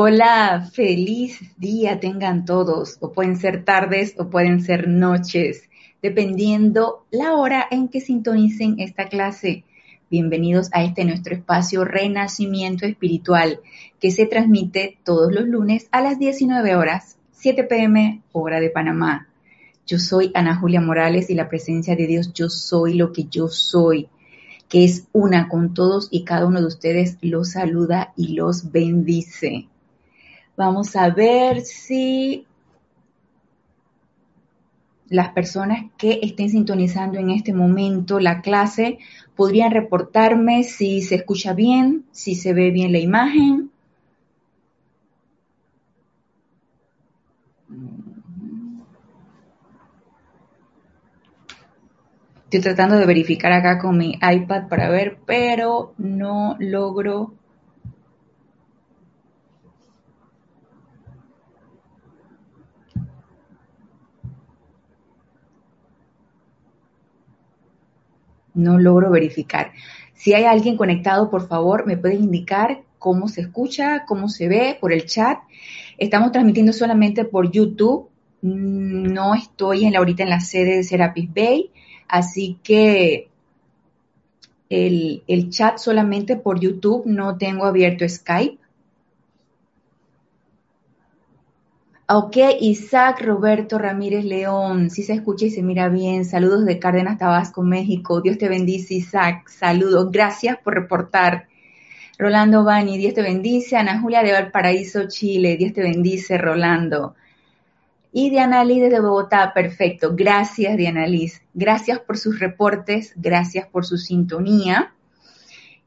Hola, feliz día tengan todos, o pueden ser tardes o pueden ser noches, dependiendo la hora en que sintonicen esta clase. Bienvenidos a este nuestro espacio Renacimiento Espiritual, que se transmite todos los lunes a las 19 horas, 7 pm, hora de Panamá. Yo soy Ana Julia Morales y la presencia de Dios, yo soy lo que yo soy, que es una con todos y cada uno de ustedes los saluda y los bendice. Vamos a ver si las personas que estén sintonizando en este momento la clase podrían reportarme si se escucha bien, si se ve bien la imagen. Estoy tratando de verificar acá con mi iPad para ver, pero no logro no logro verificar. Si hay alguien conectado, por favor, me pueden indicar cómo se escucha, cómo se ve por el chat. Estamos transmitiendo solamente por YouTube. Mm, no estoy en la, ahorita en la sede de Serapis Bay, así que el, el chat solamente por YouTube. No tengo abierto Skype. Ok, Isaac Roberto Ramírez León, si se escucha y se mira bien. Saludos de Cárdenas, Tabasco, México. Dios te bendice, Isaac. Saludos. Gracias por reportar. Rolando Bani, Dios te bendice. Ana Julia de Valparaíso, Chile. Dios te bendice, Rolando. Y Diana Liz desde Bogotá, perfecto. Gracias, Diana Liz. Gracias por sus reportes, gracias por su sintonía.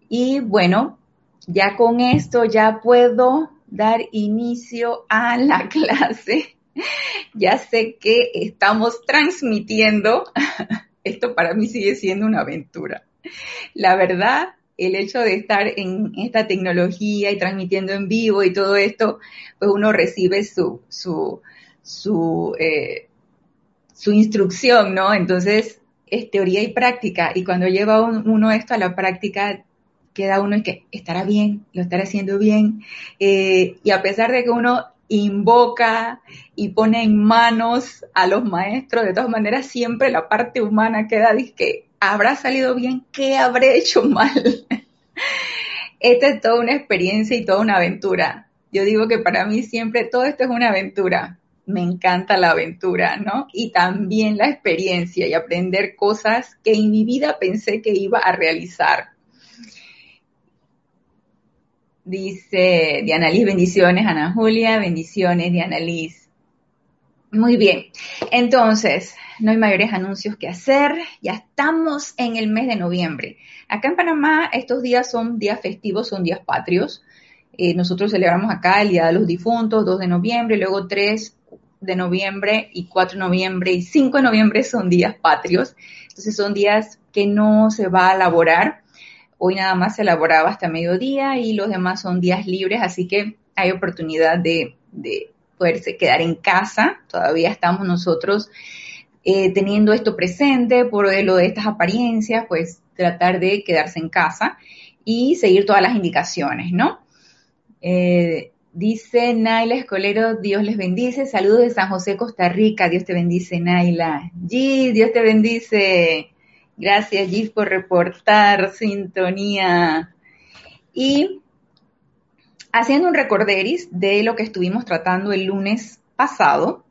Y bueno, ya con esto ya puedo dar inicio a la clase. Ya sé que estamos transmitiendo. Esto para mí sigue siendo una aventura. La verdad, el hecho de estar en esta tecnología y transmitiendo en vivo y todo esto, pues uno recibe su, su, su, eh, su instrucción, ¿no? Entonces, es teoría y práctica. Y cuando lleva uno esto a la práctica, queda uno y que estará bien, lo estará haciendo bien. Eh, y a pesar de que uno invoca y pone en manos a los maestros, de todas maneras siempre la parte humana queda, dice que habrá salido bien, ¿qué habré hecho mal? Esta es toda una experiencia y toda una aventura. Yo digo que para mí siempre todo esto es una aventura. Me encanta la aventura, ¿no? Y también la experiencia y aprender cosas que en mi vida pensé que iba a realizar. Dice Diana Liz, bendiciones, Ana Julia, bendiciones, Diana Liz. Muy bien, entonces, no hay mayores anuncios que hacer, ya estamos en el mes de noviembre. Acá en Panamá estos días son días festivos, son días patrios. Eh, nosotros celebramos acá el Día de los Difuntos, 2 de noviembre, luego 3 de noviembre y 4 de noviembre y 5 de noviembre son días patrios. Entonces son días que no se va a laborar Hoy nada más se elaboraba hasta mediodía y los demás son días libres, así que hay oportunidad de, poderse quedar en casa. Todavía estamos nosotros eh, teniendo esto presente por lo de estas apariencias, pues tratar de quedarse en casa y seguir todas las indicaciones, ¿no? Eh, dice Naila Escolero, Dios les bendice. Saludos de San José, Costa Rica. Dios te bendice, Naila. G, Dios te bendice. Gracias, Gis, por reportar sintonía. Y haciendo un recorderis de lo que estuvimos tratando el lunes pasado,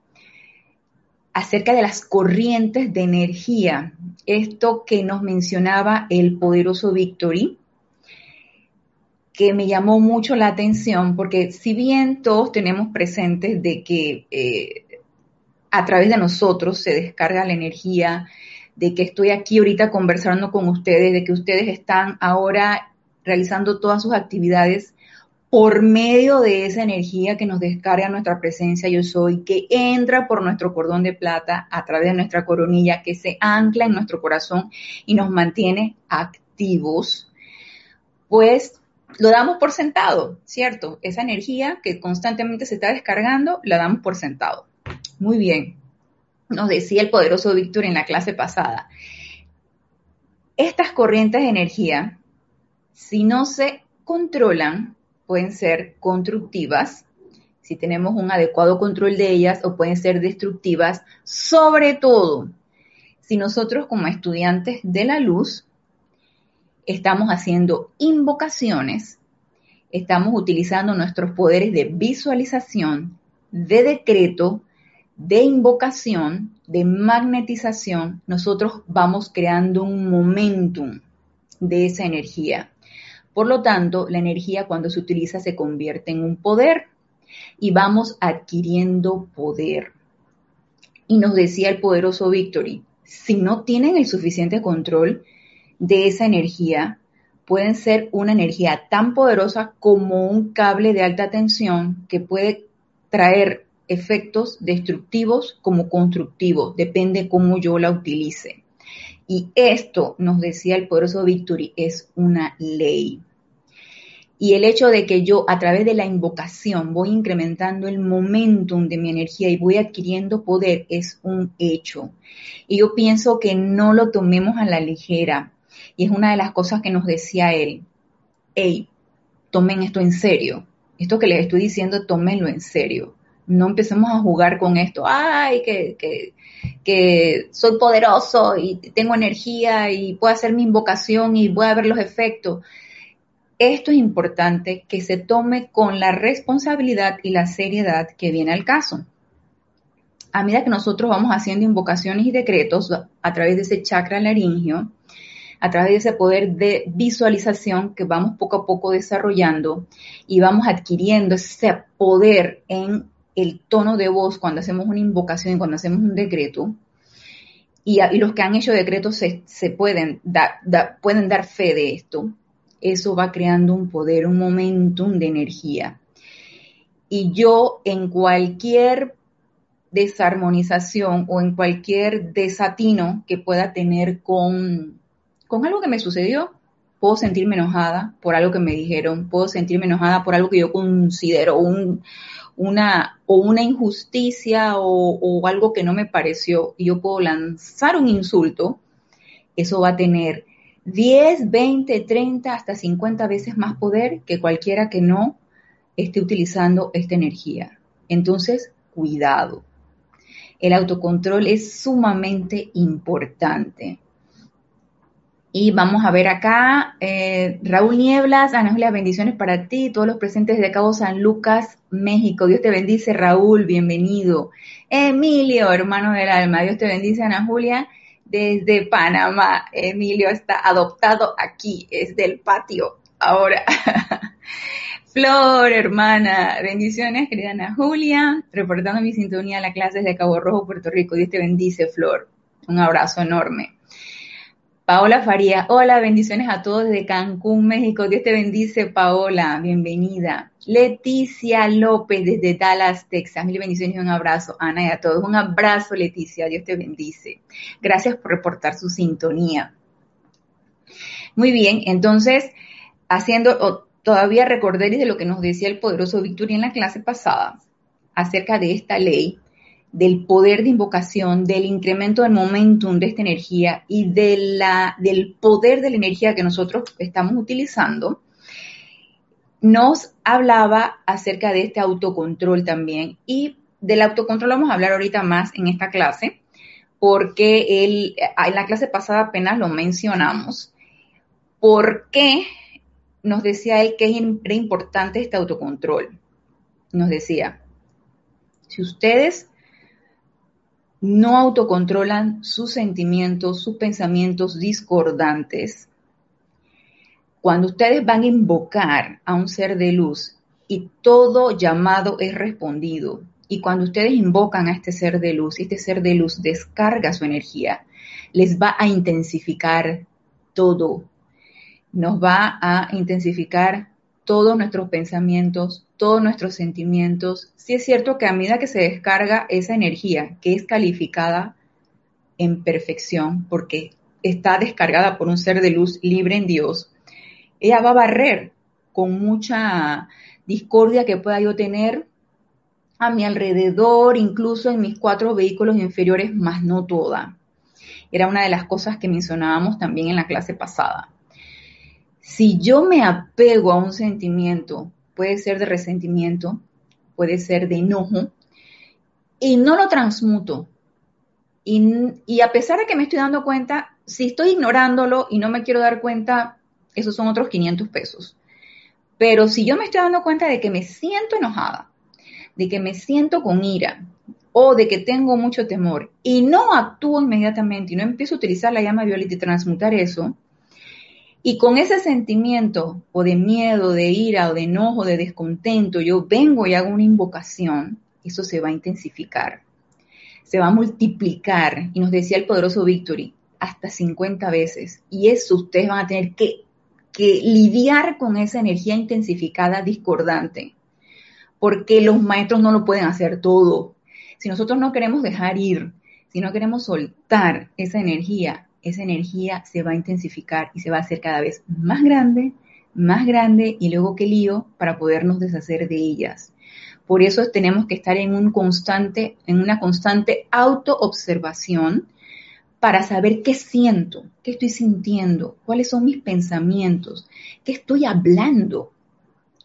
acerca de las corrientes de energía, esto que nos mencionaba el poderoso Victory, que me llamó mucho la atención, porque si bien todos tenemos presentes de que eh, a través de nosotros se descarga la energía, de que estoy aquí ahorita conversando con ustedes, de que ustedes están ahora realizando todas sus actividades por medio de esa energía que nos descarga nuestra presencia yo soy, que entra por nuestro cordón de plata a través de nuestra coronilla, que se ancla en nuestro corazón y nos mantiene activos, pues lo damos por sentado, ¿cierto? Esa energía que constantemente se está descargando, la damos por sentado. Muy bien nos decía el poderoso Víctor en la clase pasada, estas corrientes de energía, si no se controlan, pueden ser constructivas. Si tenemos un adecuado control de ellas o pueden ser destructivas, sobre todo si nosotros como estudiantes de la luz estamos haciendo invocaciones, estamos utilizando nuestros poderes de visualización, de decreto, de invocación, de magnetización, nosotros vamos creando un momentum de esa energía. Por lo tanto, la energía cuando se utiliza se convierte en un poder y vamos adquiriendo poder. Y nos decía el poderoso Victory, si no tienen el suficiente control de esa energía, pueden ser una energía tan poderosa como un cable de alta tensión que puede traer efectos destructivos como constructivos, depende cómo yo la utilice. Y esto, nos decía el poderoso Victory, es una ley. Y el hecho de que yo a través de la invocación voy incrementando el momentum de mi energía y voy adquiriendo poder es un hecho. Y yo pienso que no lo tomemos a la ligera. Y es una de las cosas que nos decía él. Hey, tomen esto en serio. Esto que les estoy diciendo, tómenlo en serio. No empecemos a jugar con esto. Ay, que, que, soy poderoso y tengo energía y puedo hacer mi invocación y voy a ver los efectos esto es importante que se tome con la responsabilidad y la seriedad que viene al caso. A medida que nosotros vamos haciendo invocaciones y decretos a través de ese chakra laringio, a través de ese poder de visualización que vamos poco a poco desarrollando y vamos adquiriendo ese poder en el tono de voz cuando hacemos una invocación y cuando hacemos un decreto, y, los que han hecho decretos se, pueden, pueden dar fe de esto, eso va creando un poder, un momentum de energía. Y yo en cualquier desarmonización o en cualquier desatino que pueda tener con, con algo que me sucedió, puedo sentirme enojada por algo que me dijeron, puedo sentirme enojada por algo que yo considero un, una, o una injusticia o, o, algo que no me pareció y yo puedo lanzar un insulto, eso va a tener 10, 20, 30, hasta 50 veces más poder que cualquiera que no esté utilizando esta energía. Entonces, cuidado. El autocontrol es sumamente importante. Y vamos a ver acá, eh, Raúl Nieblas, Ana bendiciones para ti, todos los presentes de Cabo San Lucas, México. Dios te bendice, Raúl, bienvenido. Emilio, hermano del alma, Dios te bendice, Ana Julia desde Panamá. Emilio está adoptado aquí, es del patio ahora. Flor, hermana, bendiciones, querida Ana Julia, reportando mi sintonía a las clases de Cabo Rojo, Puerto Rico. Dios te bendice, Flor. Un abrazo enorme. Paola Faría, hola, bendiciones a todos desde Cancún, México. Dios te bendice, Paola, bienvenida. Leticia López desde Dallas, Texas. Mil bendiciones y un abrazo, Ana, y a todos. Un abrazo, Leticia, Dios te bendice. Gracias por reportar su sintonía. Muy bien, entonces, haciendo, todavía recordé de lo que nos decía el poderoso Victoria en la clase pasada acerca de esta ley del poder de invocación, del incremento del momentum de esta energía y del poder de la energía que nosotros estamos utilizando, nos hablaba acerca de este autocontrol también. Y del autocontrol vamos a hablar ahorita más en esta clase, porque él, en la clase pasada apenas lo mencionamos. ¿Por qué nos decía él que es importante este autocontrol? Nos decía, si ustedes no autocontrolan sus sentimientos, sus pensamientos discordantes, cuando ustedes van a invocar a un ser de luz y todo llamado es respondido, y cuando ustedes invocan a este ser de luz este ser de luz descarga su energía, les va a intensificar todo. Nos va a intensificar todos nuestros pensamientos, todos nuestros sentimientos. Sí es cierto que a medida que se descarga esa energía, que es calificada en perfección, porque está descargada por un ser de luz libre en Dios, ella va a barrer con mucha discordia que pueda yo tener a mi alrededor, incluso en mis cuatro vehículos inferiores, más no toda. Era una de las cosas que mencionábamos también en la clase pasada. Si yo me apego a un sentimiento, puede ser de resentimiento, puede ser de enojo, y no lo transmuto. Y, a pesar de que me estoy dando cuenta, si estoy ignorándolo y no me quiero dar cuenta, esos son otros 500 pesos. Pero si yo me estoy dando cuenta de que me siento enojada, de que me siento con ira o de que tengo mucho temor y no actúo inmediatamente y no empiezo a utilizar la llama violeta y transmutar eso, y con ese sentimiento o de miedo, de ira o de enojo, de descontento, yo vengo y hago una invocación, eso se va a intensificar, se va a multiplicar. Y nos decía el poderoso Victory, hasta 50 veces. Y eso ustedes van a tener que, que lidiar con esa energía intensificada discordante, porque los maestros no lo pueden hacer todo. Si nosotros no queremos dejar ir, si no queremos soltar esa energía, esa energía se va a intensificar y se va a hacer cada vez más grande, más grande y luego qué lío para podernos deshacer de ellas. Por eso tenemos que estar en un constante, en una constante autoobservación para saber qué siento, qué estoy sintiendo, cuáles son mis pensamientos, qué estoy hablando.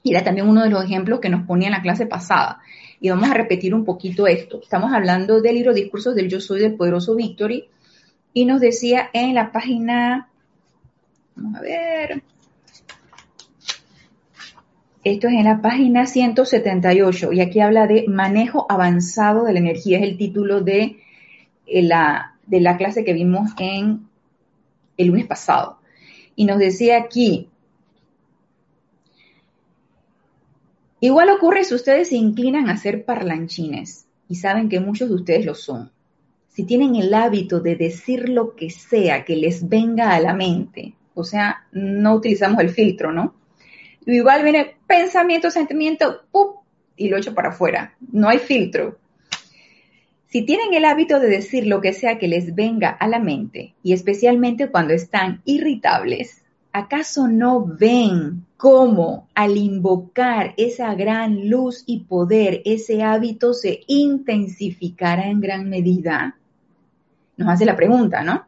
Y era también uno de los ejemplos que nos ponía en la clase pasada. Y vamos a repetir un poquito esto. Estamos hablando del libro Discursos del Yo Soy del Poderoso Victory y nos decía en la página, vamos a ver, esto es en la página 178 y aquí habla de manejo avanzado de la energía, es el título de eh, la, de la clase que vimos en el lunes pasado. Y nos decía aquí, igual ocurre si ustedes se inclinan a ser parlanchines y saben que muchos de ustedes lo son si tienen el hábito de decir lo que sea que les venga a la mente, o sea, no utilizamos el filtro, ¿no? Igual viene pensamiento, sentimiento, ¡pum! y lo echo para afuera. No hay filtro. Si tienen el hábito de decir lo que sea que les venga a la mente, y especialmente cuando están irritables, ¿acaso no ven cómo al invocar esa gran luz y poder, ese hábito se intensificará en gran medida? Nos hace la pregunta, ¿no?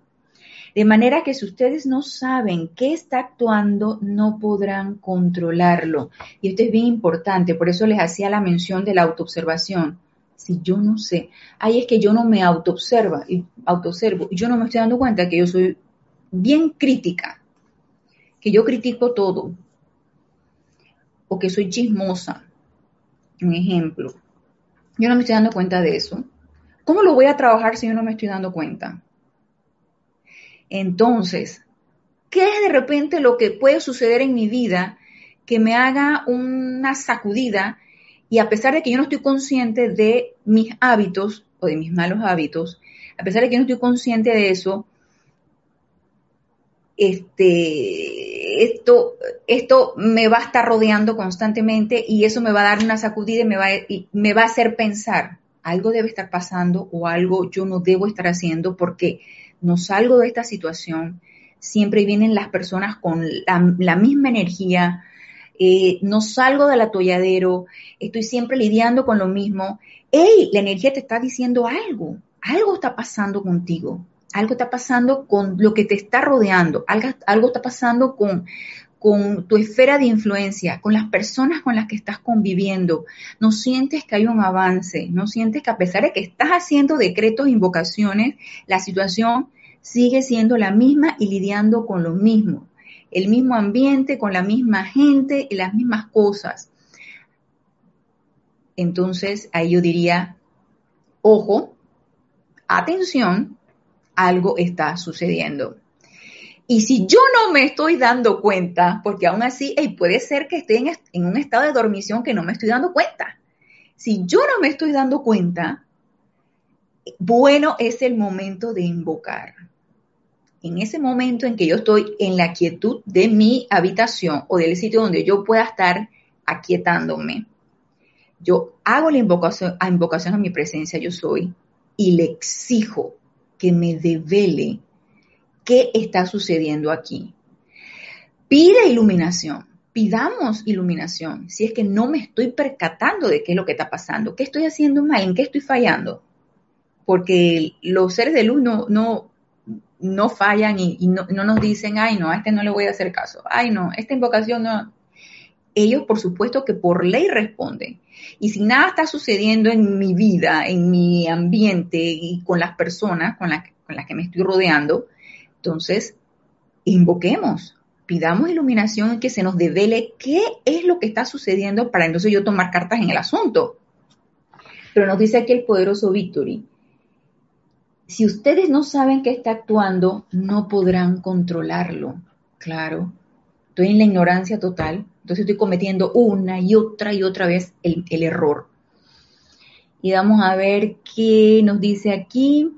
De manera que si ustedes no saben qué está actuando, no podrán controlarlo. Y esto es bien importante, por eso les hacía la mención de la autoobservación. Si yo no sé, ahí es que yo no me autoobserva y autoobservo, y yo no me estoy dando cuenta que yo soy bien crítica, que yo critico todo, o que soy chismosa. Un ejemplo. Yo no me estoy dando cuenta de eso. ¿Cómo lo voy a trabajar si yo no me estoy dando cuenta? Entonces, ¿qué es de repente lo que puede suceder en mi vida que me haga una sacudida y a pesar de que yo no estoy consciente de mis hábitos o de mis malos hábitos, a pesar de que yo no estoy consciente de eso, este, esto, esto me va a estar rodeando constantemente y eso me va a dar una sacudida y me va, y me va a hacer pensar, algo debe estar pasando o algo yo no debo estar haciendo porque no salgo de esta situación. Siempre vienen las personas con la, misma energía, eh, no salgo del atolladero, estoy siempre lidiando con lo mismo. ¡Ey! La energía te está diciendo algo, algo está pasando contigo, algo está pasando con lo que te está rodeando, algo, algo está pasando con, con tu esfera de influencia, con las personas con las que estás conviviendo, no sientes que hay un avance, no sientes que a pesar de que estás haciendo decretos, invocaciones, la situación sigue siendo la misma y lidiando con lo mismo, el mismo ambiente, con la misma gente y las mismas cosas. Entonces, ahí yo diría, ojo, atención, algo está sucediendo. Y si yo no me estoy dando cuenta, porque aún así puede ser que esté en, un estado de dormición que no me estoy dando cuenta. Si yo no me estoy dando cuenta, bueno es el momento de invocar. En ese momento en que yo estoy en la quietud de mi habitación o del sitio donde yo pueda estar aquietándome, yo hago la invocación a, invocación a mi presencia, yo soy, y le exijo que me devele ¿Qué está sucediendo aquí? Pide iluminación, pidamos iluminación, si es que no me estoy percatando de qué es lo que está pasando, qué estoy haciendo mal, en qué estoy fallando. Porque los seres de luz no, no, no fallan y, no, no, nos dicen, ay no, a este no le voy a hacer caso, ay no, esta invocación no. ellos por supuesto que por ley responden. Y si nada está sucediendo en mi vida, en mi ambiente y con las personas con, con las que me estoy rodeando, entonces invoquemos, pidamos iluminación y que se nos devele qué es lo que está sucediendo para entonces yo tomar cartas en el asunto. Pero nos dice aquí el poderoso Victory, si ustedes no saben qué está actuando, no podrán controlarlo. Claro, estoy en la ignorancia total, entonces estoy cometiendo una y otra y otra vez el, el error. Y vamos a ver qué nos dice aquí.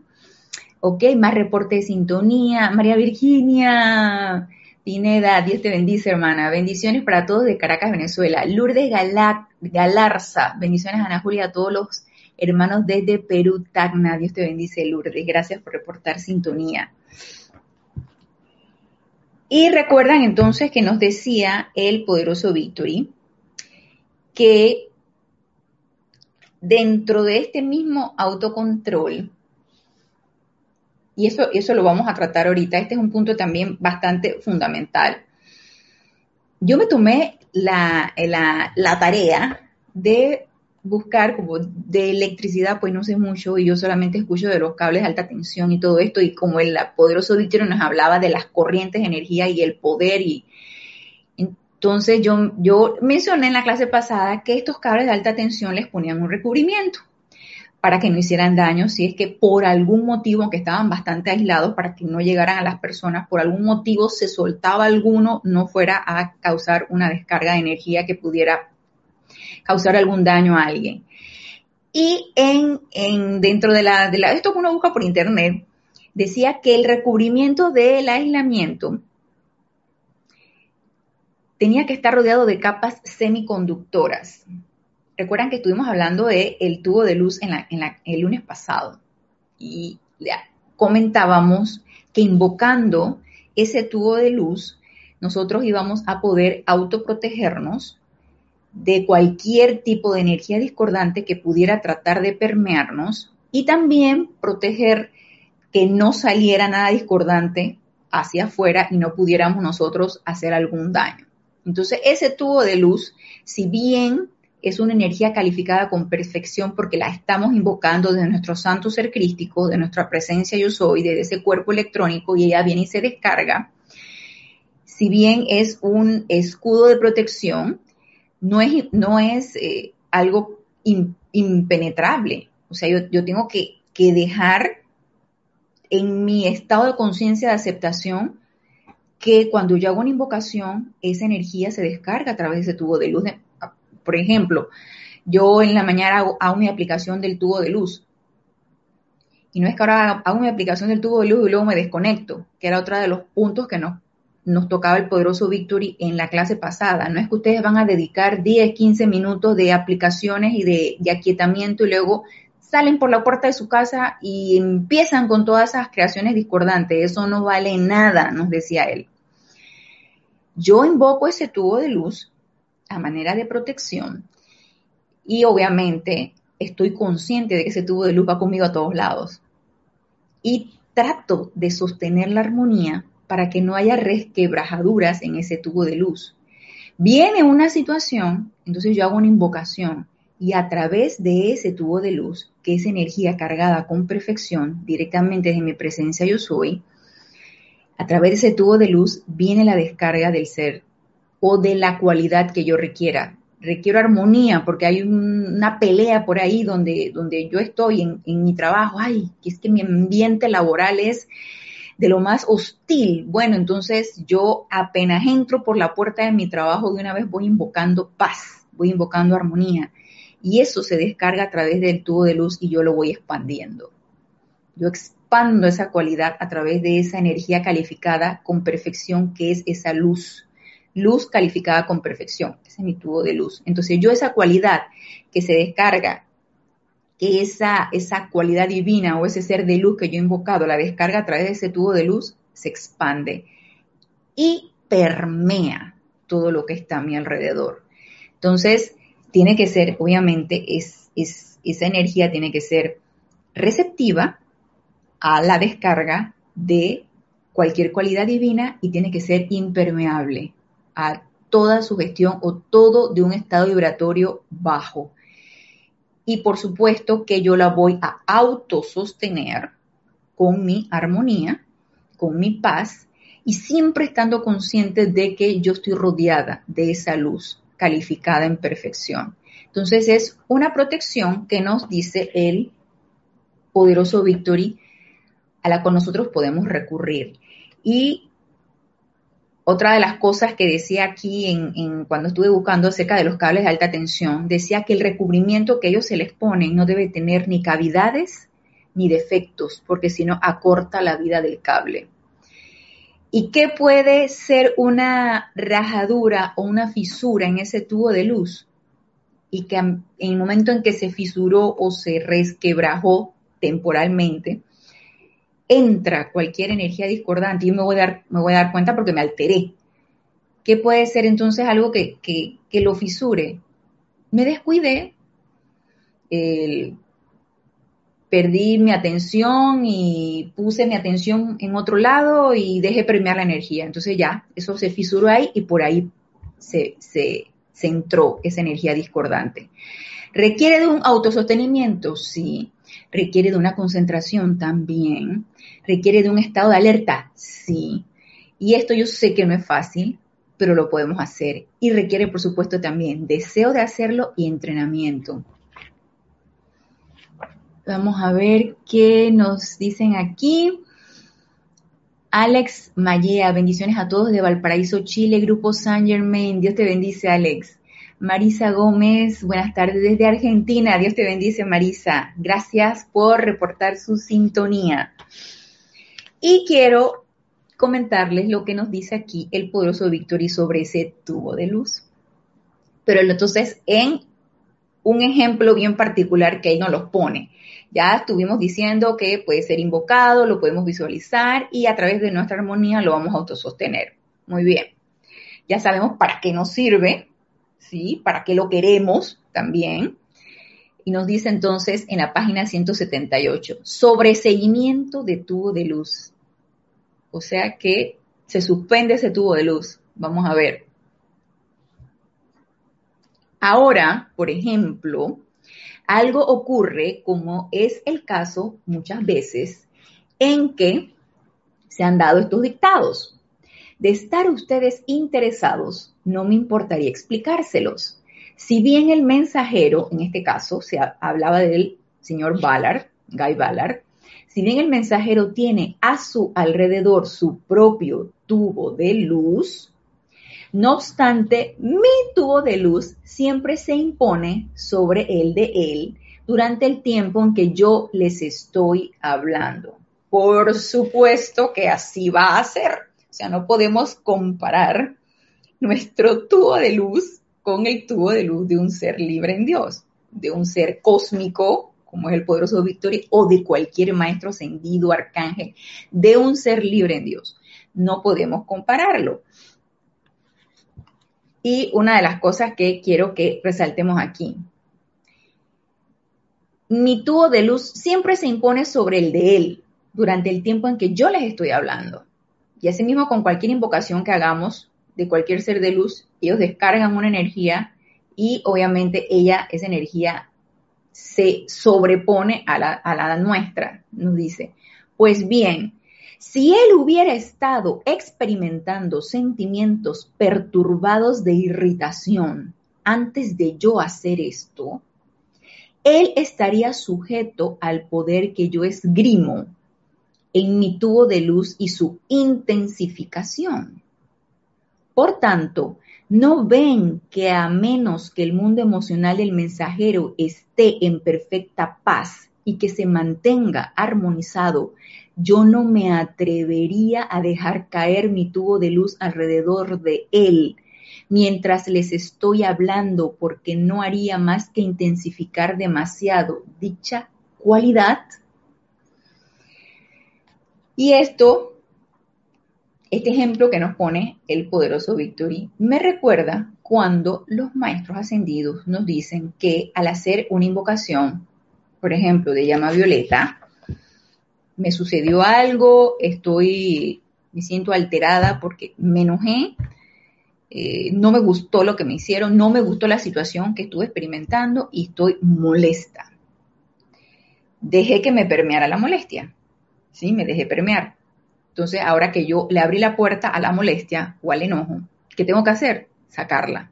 Ok, más reporte de sintonía. María Virginia, Pineda, Dios te bendice, hermana. Bendiciones para todos de Caracas, Venezuela. Lourdes Galarza, bendiciones Ana Julia a todos los hermanos desde Perú, Tacna. Dios te bendice, Lourdes. Gracias por reportar sintonía. Y recuerdan entonces que nos decía el poderoso Victory que dentro de este mismo autocontrol, y eso, eso lo vamos a tratar ahorita, este es un punto también bastante fundamental. Yo me tomé la, la, tarea de buscar como de electricidad, pues no sé mucho y yo solamente escucho de los cables de alta tensión y todo esto y como el poderoso Víctor nos hablaba de las corrientes de energía y el poder y entonces yo, yo mencioné en la clase pasada que estos cables de alta tensión les ponían un recubrimiento para que no hicieran daño, si es que por algún motivo, que estaban bastante aislados para que no llegaran a las personas, por algún motivo se soltaba alguno, no fuera a causar una descarga de energía que pudiera causar algún daño a alguien. Y en, en dentro de la, de la, esto que uno busca por internet, decía que el recubrimiento del aislamiento tenía que estar rodeado de capas semiconductoras. Recuerdan que estuvimos hablando del el tubo de luz en, el lunes pasado y comentábamos que invocando ese tubo de luz, nosotros íbamos a poder autoprotegernos de cualquier tipo de energía discordante que pudiera tratar de permearnos y también proteger que no saliera nada discordante hacia afuera y no pudiéramos nosotros hacer algún daño. Entonces, ese tubo de luz, si bien es una energía calificada con perfección porque la estamos invocando desde nuestro santo ser crístico, de nuestra presencia yo soy, de ese cuerpo electrónico y ella viene y se descarga. Si bien es un escudo de protección, no es, no es eh, algo impenetrable. O sea, yo, yo tengo que, que dejar en mi estado de conciencia de aceptación que cuando yo hago una invocación, esa energía se descarga a través de ese tubo de luz. Por ejemplo, yo en la mañana hago, mi aplicación del tubo de luz. Y no es que ahora hago mi aplicación del tubo de luz y luego me desconecto, que era otro de los puntos que nos, nos tocaba el poderoso Victory en la clase pasada. No es que ustedes van a dedicar 10, 15 minutos de aplicaciones y de, de aquietamiento y luego salen por la puerta de su casa y empiezan con todas esas creaciones discordantes. Eso no vale nada, nos decía él. Yo invoco ese tubo de luz a manera de protección y obviamente estoy consciente de que ese tubo de luz va conmigo a todos lados. Y trato de sostener la armonía para que no haya resquebrajaduras en ese tubo de luz. Viene una situación, entonces yo hago una invocación y a través de ese tubo de luz, que es energía cargada con perfección directamente de mi presencia yo soy, a través de ese tubo de luz viene la descarga del ser o de la cualidad que yo requiera. Requiero armonía porque hay una pelea por ahí donde, donde yo estoy en, en mi trabajo. Ay, que es que mi ambiente laboral es de lo más hostil. Bueno, entonces yo apenas entro por la puerta de mi trabajo, de una vez voy invocando paz, voy invocando armonía. Y eso se descarga a través del tubo de luz y yo lo voy expandiendo. Yo expando esa cualidad a través de esa energía calificada con perfección que es esa luz. Luz calificada con perfección. Ese es mi tubo de luz. Entonces yo esa cualidad que se descarga, que esa, esa cualidad divina o ese ser de luz que yo he invocado, la descarga a través de ese tubo de luz, se expande y permea todo lo que está a mi alrededor. Entonces, tiene que ser, obviamente, es, esa energía tiene que ser receptiva a la descarga de cualquier cualidad divina y tiene que ser impermeable a toda sugestión o todo de un estado vibratorio bajo. Y por supuesto que yo la voy a autosostener con mi armonía, con mi paz y siempre estando consciente de que yo estoy rodeada de esa luz calificada en perfección. Entonces es una protección que nos dice el poderoso Victory a la cual nosotros podemos recurrir. Y otra de las cosas que decía aquí en, cuando estuve buscando acerca de los cables de alta tensión, decía que el recubrimiento que ellos se les ponen no debe tener ni cavidades ni defectos, porque si no acorta la vida del cable. ¿Y qué puede ser una rajadura o una fisura en ese tubo de luz? Y que en el momento en que se fisuró o se resquebrajó temporalmente, entra cualquier energía discordante y me voy a dar, me voy a dar cuenta porque me alteré. ¿Qué puede ser entonces algo que, lo fisure? Me descuidé, perdí mi atención y puse mi atención en otro lado y dejé premiar la energía. Entonces ya, eso se fisuró ahí y por ahí se, se, se entró esa energía discordante. ¿Requiere de un autosostenimiento? Sí. ¿Requiere de una concentración? También. ¿Requiere de un estado de alerta? Sí. Y esto yo sé que no es fácil, pero lo podemos hacer. Y requiere, por supuesto, también deseo de hacerlo y entrenamiento. Vamos a ver qué nos dicen aquí. Alex Mallea, bendiciones a todos de Valparaíso, Chile, Grupo San Germain. Dios te bendice, Alex. Marisa Gómez, buenas tardes desde Argentina. Dios te bendice, Marisa. Gracias por reportar su sintonía. Y quiero comentarles lo que nos dice aquí el poderoso Victory sobre ese tubo de luz. Pero entonces, en un ejemplo bien particular que ahí nos lo pone. Ya estuvimos diciendo que puede ser invocado, lo podemos visualizar y a través de nuestra armonía lo vamos a autosostener. Muy bien. Ya sabemos para qué nos sirve, ¿sí? Para qué lo queremos también. Y nos dice entonces en la página 178, sobreseguimiento de tubo de luz. O sea que se suspende ese tubo de luz. Vamos a ver. Ahora, por ejemplo, algo ocurre como es el caso muchas veces en que se han dado estos dictados. De estar ustedes interesados, no me importaría explicárselos. Si bien el mensajero, en este caso se hablaba del señor Ballard, Guy Ballard, si bien el mensajero tiene a su alrededor su propio tubo de luz, no obstante, mi tubo de luz siempre se impone sobre el de él durante el tiempo en que yo les estoy hablando. Por supuesto que así va a ser. O sea, no podemos comparar nuestro tubo de luz con el tubo de luz de un ser libre en Dios, de un ser cósmico, como es el poderoso Victoria, o de cualquier maestro ascendido, arcángel, de un ser libre en Dios. No podemos compararlo. Y una de las cosas que quiero que resaltemos aquí, mi tubo de luz siempre se impone sobre el de él durante el tiempo en que yo les estoy hablando. Y asimismo con cualquier invocación que hagamos de cualquier ser de luz, ellos descargan una energía y obviamente ella, esa energía, se sobrepone a la, a la nuestra, nos dice. Pues bien, si él hubiera estado experimentando sentimientos perturbados de irritación antes de yo hacer esto, él estaría sujeto al poder que yo esgrimo en mi tubo de luz y su intensificación. Por tanto, no ven que a menos que el mundo emocional del mensajero esté en perfecta paz y que se mantenga armonizado, yo no me atrevería a dejar caer mi tubo de luz alrededor de él mientras les estoy hablando porque no haría más que intensificar demasiado dicha cualidad. Y esto este ejemplo que nos pone el poderoso Victory me recuerda cuando los maestros ascendidos nos dicen que al hacer una invocación, por ejemplo, de llama violeta, me sucedió algo, estoy, me siento alterada porque me enojé eh, no me gustó lo que me hicieron, no me gustó la situación que estuve experimentando y estoy molesta. Dejé que me permeara la molestia, ¿sí? Me dejé permear. Entonces, ahora que yo le abrí la puerta a la molestia o al enojo, ¿qué tengo que hacer? Sacarla.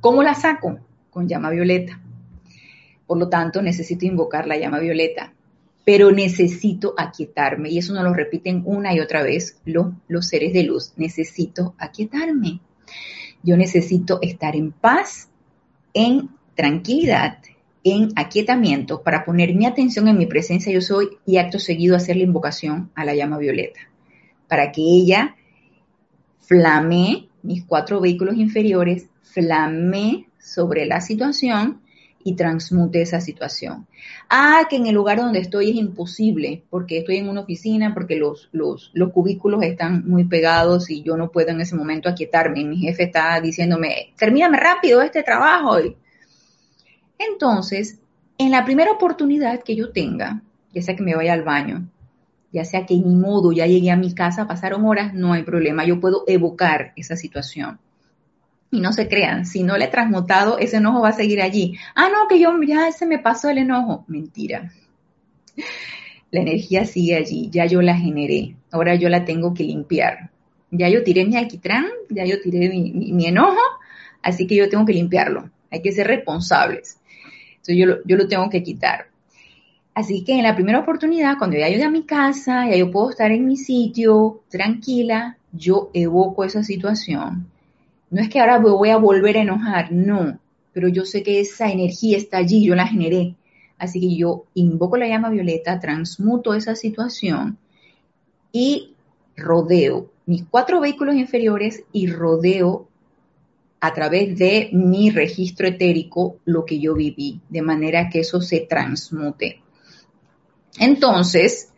¿Cómo la saco? Con llama violeta. Por lo tanto, necesito invocar la llama violeta, pero necesito aquietarme. Y eso nos lo repiten una y otra vez los, los seres de luz. Necesito aquietarme. Yo necesito estar en paz, en tranquilidad, en aquietamiento para poner mi atención en mi presencia yo soy y acto seguido hacer la invocación a la llama violeta, para que ella flame mis cuatro vehículos inferiores, flame sobre la situación y transmute esa situación. Ah, que en el lugar donde estoy es imposible, porque estoy en una oficina, porque los, los, los cubículos están muy pegados y yo no puedo en ese momento aquietarme. Mi jefe está diciéndome, termíname rápido este trabajo. Entonces, en la primera oportunidad que yo tenga, ya sea que me vaya al baño, ya sea que ni modo ya llegué a mi casa, pasaron horas, no hay problema, yo puedo evocar esa situación y no se crean, si no le he transmutado, ese enojo va a seguir allí. Ah, no, que yo ya se me pasó el enojo. Mentira. La energía sigue allí, ya yo la generé, ahora yo la tengo que limpiar. Ya yo tiré mi alquitrán, ya yo tiré mi, enojo, así que yo tengo que limpiarlo. Hay que ser responsables. Entonces yo lo, yo lo tengo que quitar. Así que en la primera oportunidad, cuando ya llegue a mi casa, ya yo puedo estar en mi sitio, tranquila, yo evoco esa situación no es que ahora me voy a volver a enojar, no, pero yo sé que esa energía está allí, yo la generé. Así que yo invoco la llama violeta, transmuto esa situación y rodeo mis cuatro vehículos inferiores y rodeo a través de mi registro etérico lo que yo viví, de manera que eso se transmute. Entonces,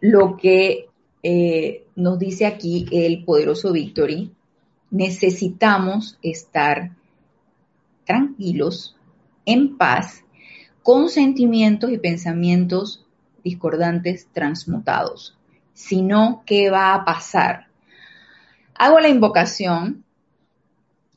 lo que eh, nos dice aquí el poderoso Victory, necesitamos estar tranquilos, en paz, con sentimientos y pensamientos discordantes transmutados. Si no, ¿qué va a pasar? Hago la invocación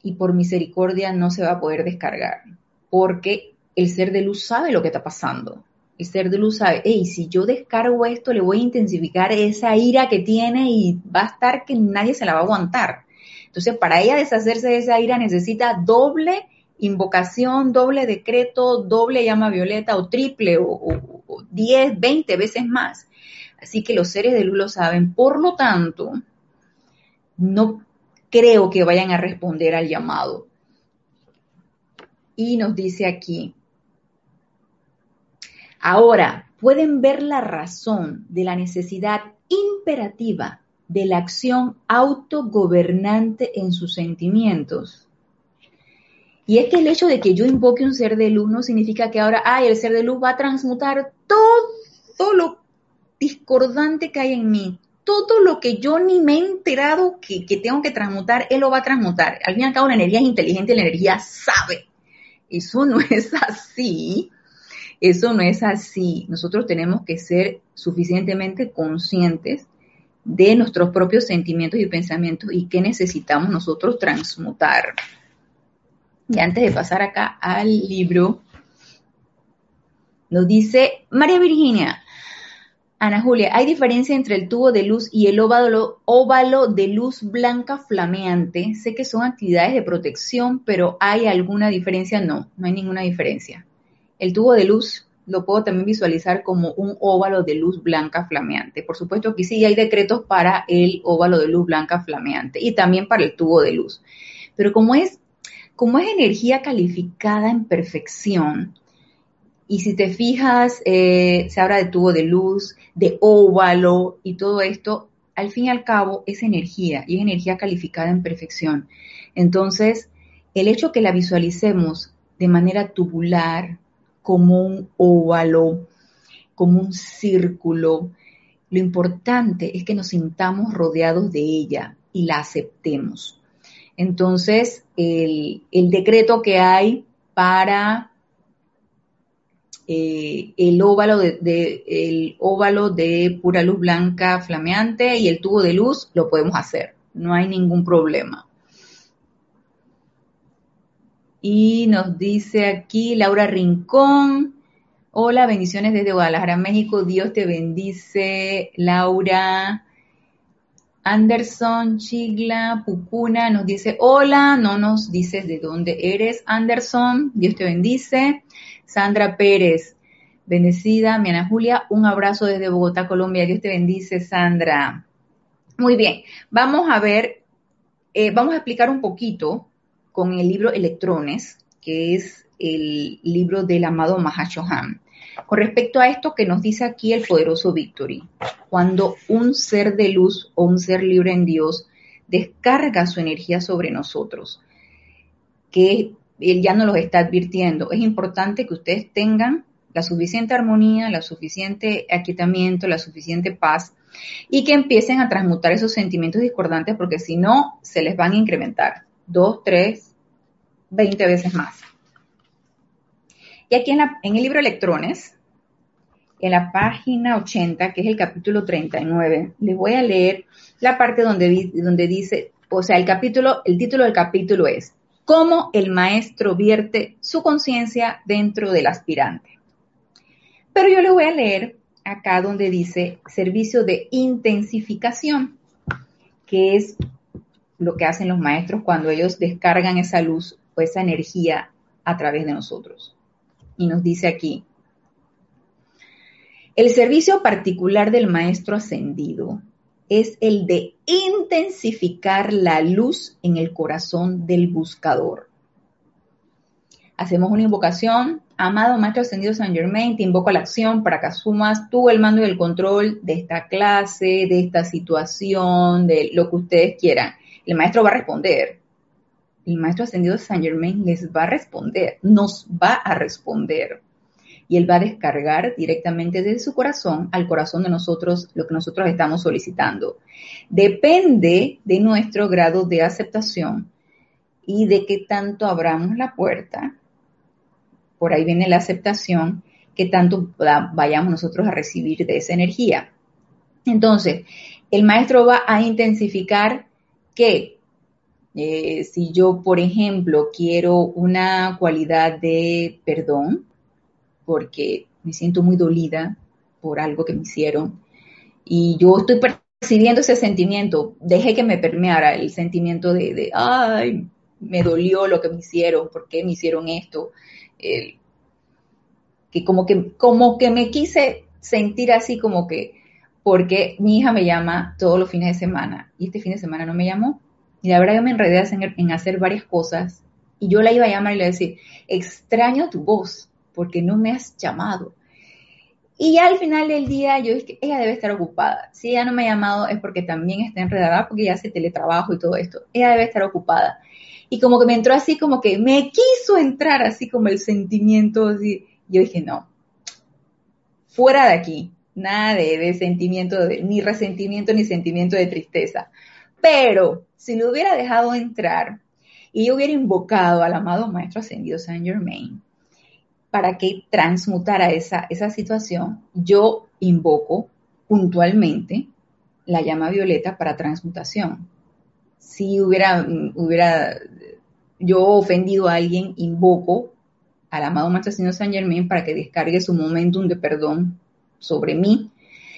y por misericordia no se va a poder descargar, porque el ser de luz sabe lo que está pasando el ser de luz sabe, hey, si yo descargo esto, le voy a intensificar esa ira que tiene y va a estar que nadie se la va a aguantar. Entonces, para ella deshacerse de esa ira necesita doble invocación, doble decreto, doble llama violeta o triple o, diez, 10, 20 veces más. Así que los seres de luz lo saben. Por lo tanto, no creo que vayan a responder al llamado. Y nos dice aquí, Ahora, pueden ver la razón de la necesidad imperativa de la acción autogobernante en sus sentimientos. Y es que el hecho de que yo invoque un ser de luz no significa que ahora, ay, el ser de luz va a transmutar todo lo discordante que hay en mí, todo lo que yo ni me he enterado que, tengo que transmutar, él lo va a transmutar. Al fin y al cabo, la energía es inteligente, la energía sabe. Eso no es así. Eso no es así. Nosotros tenemos que ser suficientemente conscientes de nuestros propios sentimientos y pensamientos y qué necesitamos nosotros transmutar. Y antes de pasar acá al libro, nos dice María Virginia, Ana Julia, ¿hay diferencia entre el tubo de luz y el óvalo, de luz blanca flameante? Sé que son actividades de protección, pero ¿hay alguna diferencia? No, no hay ninguna diferencia. El tubo de luz lo puedo también visualizar como un óvalo de luz blanca flameante. Por supuesto que sí hay decretos para el óvalo de luz blanca flameante y también para el tubo de luz. Pero como es, como es energía calificada en perfección, y si te fijas, eh, se habla de tubo de luz, de óvalo y todo esto, al fin y al cabo es energía y es energía calificada en perfección. Entonces, el hecho que la visualicemos de manera tubular, como un óvalo, como un círculo. Lo importante es que nos sintamos rodeados de ella y la aceptemos. Entonces, el, decreto que hay para eh, el, óvalo de, el óvalo de pura luz blanca flameante y el tubo de luz, lo podemos hacer. no hay ningún problema. Y nos dice aquí Laura Rincón. Hola, bendiciones desde Guadalajara, México. Dios te bendice, Laura. Anderson Chigla Pucuna nos dice hola, no nos dices de dónde eres, Anderson, Dios te bendice. Sandra Pérez, bendecida, mi Ana Julia, un abrazo desde Bogotá, Colombia, Dios te bendice, Sandra. Muy bien, vamos a ver, eh, vamos a explicar un poquito con el libro Electrones, que es el libro del amado Mahashohan. Con respecto a esto que nos dice aquí el poderoso Victory, cuando un ser de luz o un ser libre en Dios descarga su energía sobre nosotros, que él ya nos los está advirtiendo, es importante que ustedes tengan la suficiente armonía, la suficiente aquietamiento, la suficiente paz y que empiecen a transmutar esos sentimientos discordantes porque si no, se les van a incrementar dos, tres, veinte veces más. Y aquí en, el libro Electrones, en la página 80, que es el capítulo 39, les voy a leer la parte donde dice, o sea, el capítulo, el título del capítulo es Cómo el maestro vierte su conciencia dentro del aspirante. Pero yo le voy a leer acá donde dice servicio de intensificación, que es lo que hacen los maestros cuando ellos descargan esa luz o esa energía a través de nosotros. Y nos dice aquí, el servicio particular del maestro ascendido es el de intensificar la luz en el corazón del buscador. Hacemos una invocación Amado Maestro Ascendido San Germain, te invoco a la acción para que asumas tú el mando y el control de esta clase, de esta situación, de lo que ustedes quieran. El maestro va a responder. El Maestro Ascendido San Germain les va a responder, nos va a responder. Y él va a descargar directamente desde su corazón al corazón de nosotros lo que nosotros estamos solicitando. Depende de nuestro grado de aceptación y de qué tanto abramos la puerta por ahí viene la aceptación, que tanto vayamos nosotros a recibir de esa energía. Entonces, el maestro va a intensificar que eh, si yo, por ejemplo, quiero una cualidad de perdón, porque me siento muy dolida por algo que me hicieron, y yo estoy percibiendo ese sentimiento, dejé que me permeara el sentimiento de, ay, me dolió lo que me hicieron, ¿por qué me hicieron esto? que como que, como que me quise sentir así como que, porque mi hija me llama todos los fines de semana y este fin de semana no me llamó. Y la verdad que me enredé en, hacer varias cosas y yo la iba a llamar y le iba a decir, extraño tu voz porque no me has llamado. Y al final del día yo dije, ella debe estar ocupada. Si ella no me ha llamado es porque también está enredada porque ya hace teletrabajo y todo esto. Ella debe estar ocupada y como que me entró así como que me quiso entrar así como el sentimiento así. Yo dije, no, fuera de aquí, nada de, sentimiento, de, ni resentimiento ni sentimiento de tristeza. Pero si lo hubiera dejado entrar y yo hubiera invocado al amado Maestro Ascendido Saint Germain para que transmutara esa, esa situación, yo invoco puntualmente la llama violeta para transmutación si hubiera, hubiera yo ofendido a alguien, invoco al amado Maestro San Germain para que descargue su momentum de perdón sobre mí.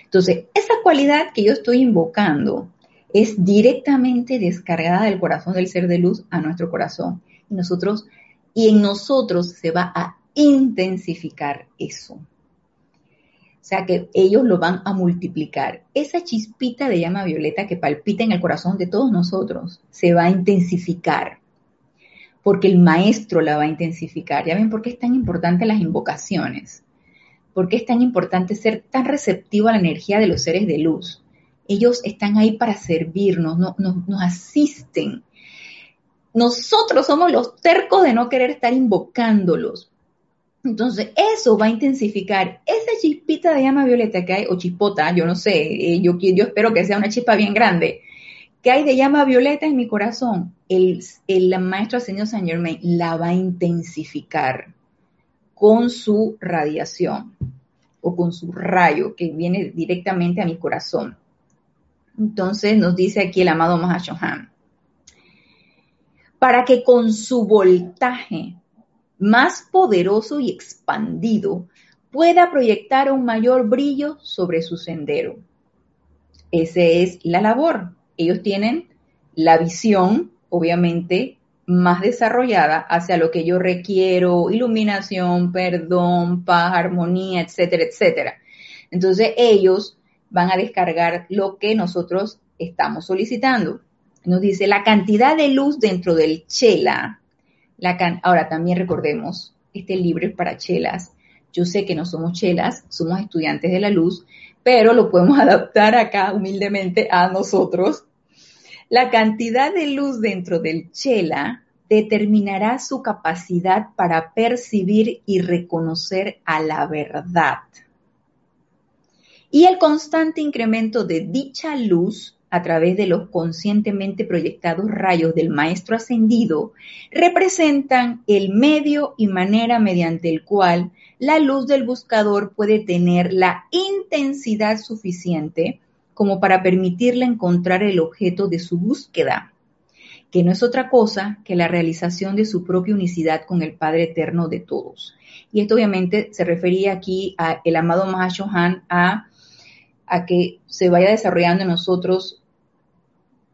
Entonces, esa cualidad que yo estoy invocando es directamente descargada del corazón del ser de luz a nuestro corazón. Y nosotros, y en nosotros se va a intensificar eso. O sea que ellos lo van a multiplicar. Esa chispita de llama violeta que palpita en el corazón de todos nosotros se va a intensificar. Porque el maestro la va a intensificar. Ya ven por qué es tan importante las invocaciones. ¿Por qué es tan importante ser tan receptivo a la energía de los seres de luz? Ellos están ahí para servirnos, nos asisten. Nosotros somos los tercos de no querer estar invocándolos, entonces, eso va a intensificar esa chispita de llama violeta que hay, o chispota, yo no sé, eh, yo, yo espero que sea una chispa bien grande, que hay de llama violeta en mi corazón. El, el maestro señor Saint Germain la va a intensificar con su radiación o con su rayo que viene directamente a mi corazón. Entonces nos dice aquí el amado Mahashohan, para que con su voltaje más poderoso y expandido pueda proyectar un mayor brillo sobre su sendero. Esa es la labor. Ellos tienen la visión, obviamente, más desarrollada hacia lo que yo requiero, iluminación, perdón, paz, armonía, etcétera, etcétera. Entonces ellos van a descargar lo que nosotros estamos solicitando. Nos dice la cantidad de luz dentro del chela. Ahora también recordemos, este libro es para chelas. Yo sé que no somos chelas, somos estudiantes de la luz, pero lo podemos adaptar acá humildemente a nosotros. La cantidad de luz dentro del chela determinará su capacidad para percibir y reconocer a la verdad. Y el constante incremento de dicha luz a través de los conscientemente proyectados rayos del Maestro Ascendido, representan el medio y manera mediante el cual la luz del buscador puede tener la intensidad suficiente como para permitirle encontrar el objeto de su búsqueda, que no es otra cosa que la realización de su propia unicidad con el Padre Eterno de todos. Y esto obviamente se refería aquí a el amado Mahashohan a a que se vaya desarrollando en nosotros,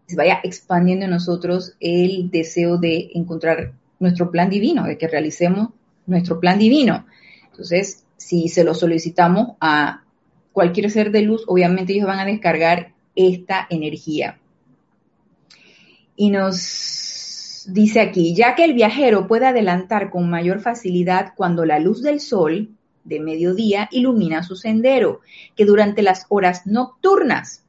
se vaya expandiendo en nosotros el deseo de encontrar nuestro plan divino, de que realicemos nuestro plan divino. Entonces, si se lo solicitamos a cualquier ser de luz, obviamente ellos van a descargar esta energía. Y nos dice aquí, ya que el viajero puede adelantar con mayor facilidad cuando la luz del sol de mediodía ilumina su sendero, que durante las horas nocturnas,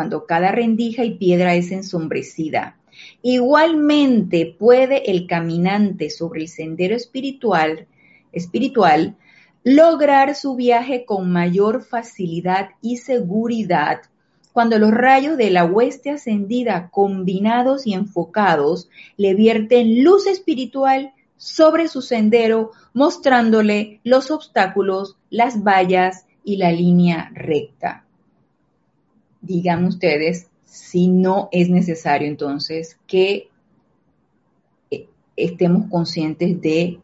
cuando cada rendija y piedra es ensombrecida. Igualmente puede el caminante sobre el sendero espiritual, espiritual lograr su viaje con mayor facilidad y seguridad cuando los rayos de la hueste ascendida combinados y enfocados le vierten luz espiritual sobre su sendero, mostrándole los obstáculos, las vallas y la línea recta. Digan ustedes si no es necesario entonces que eh, estemos conscientes de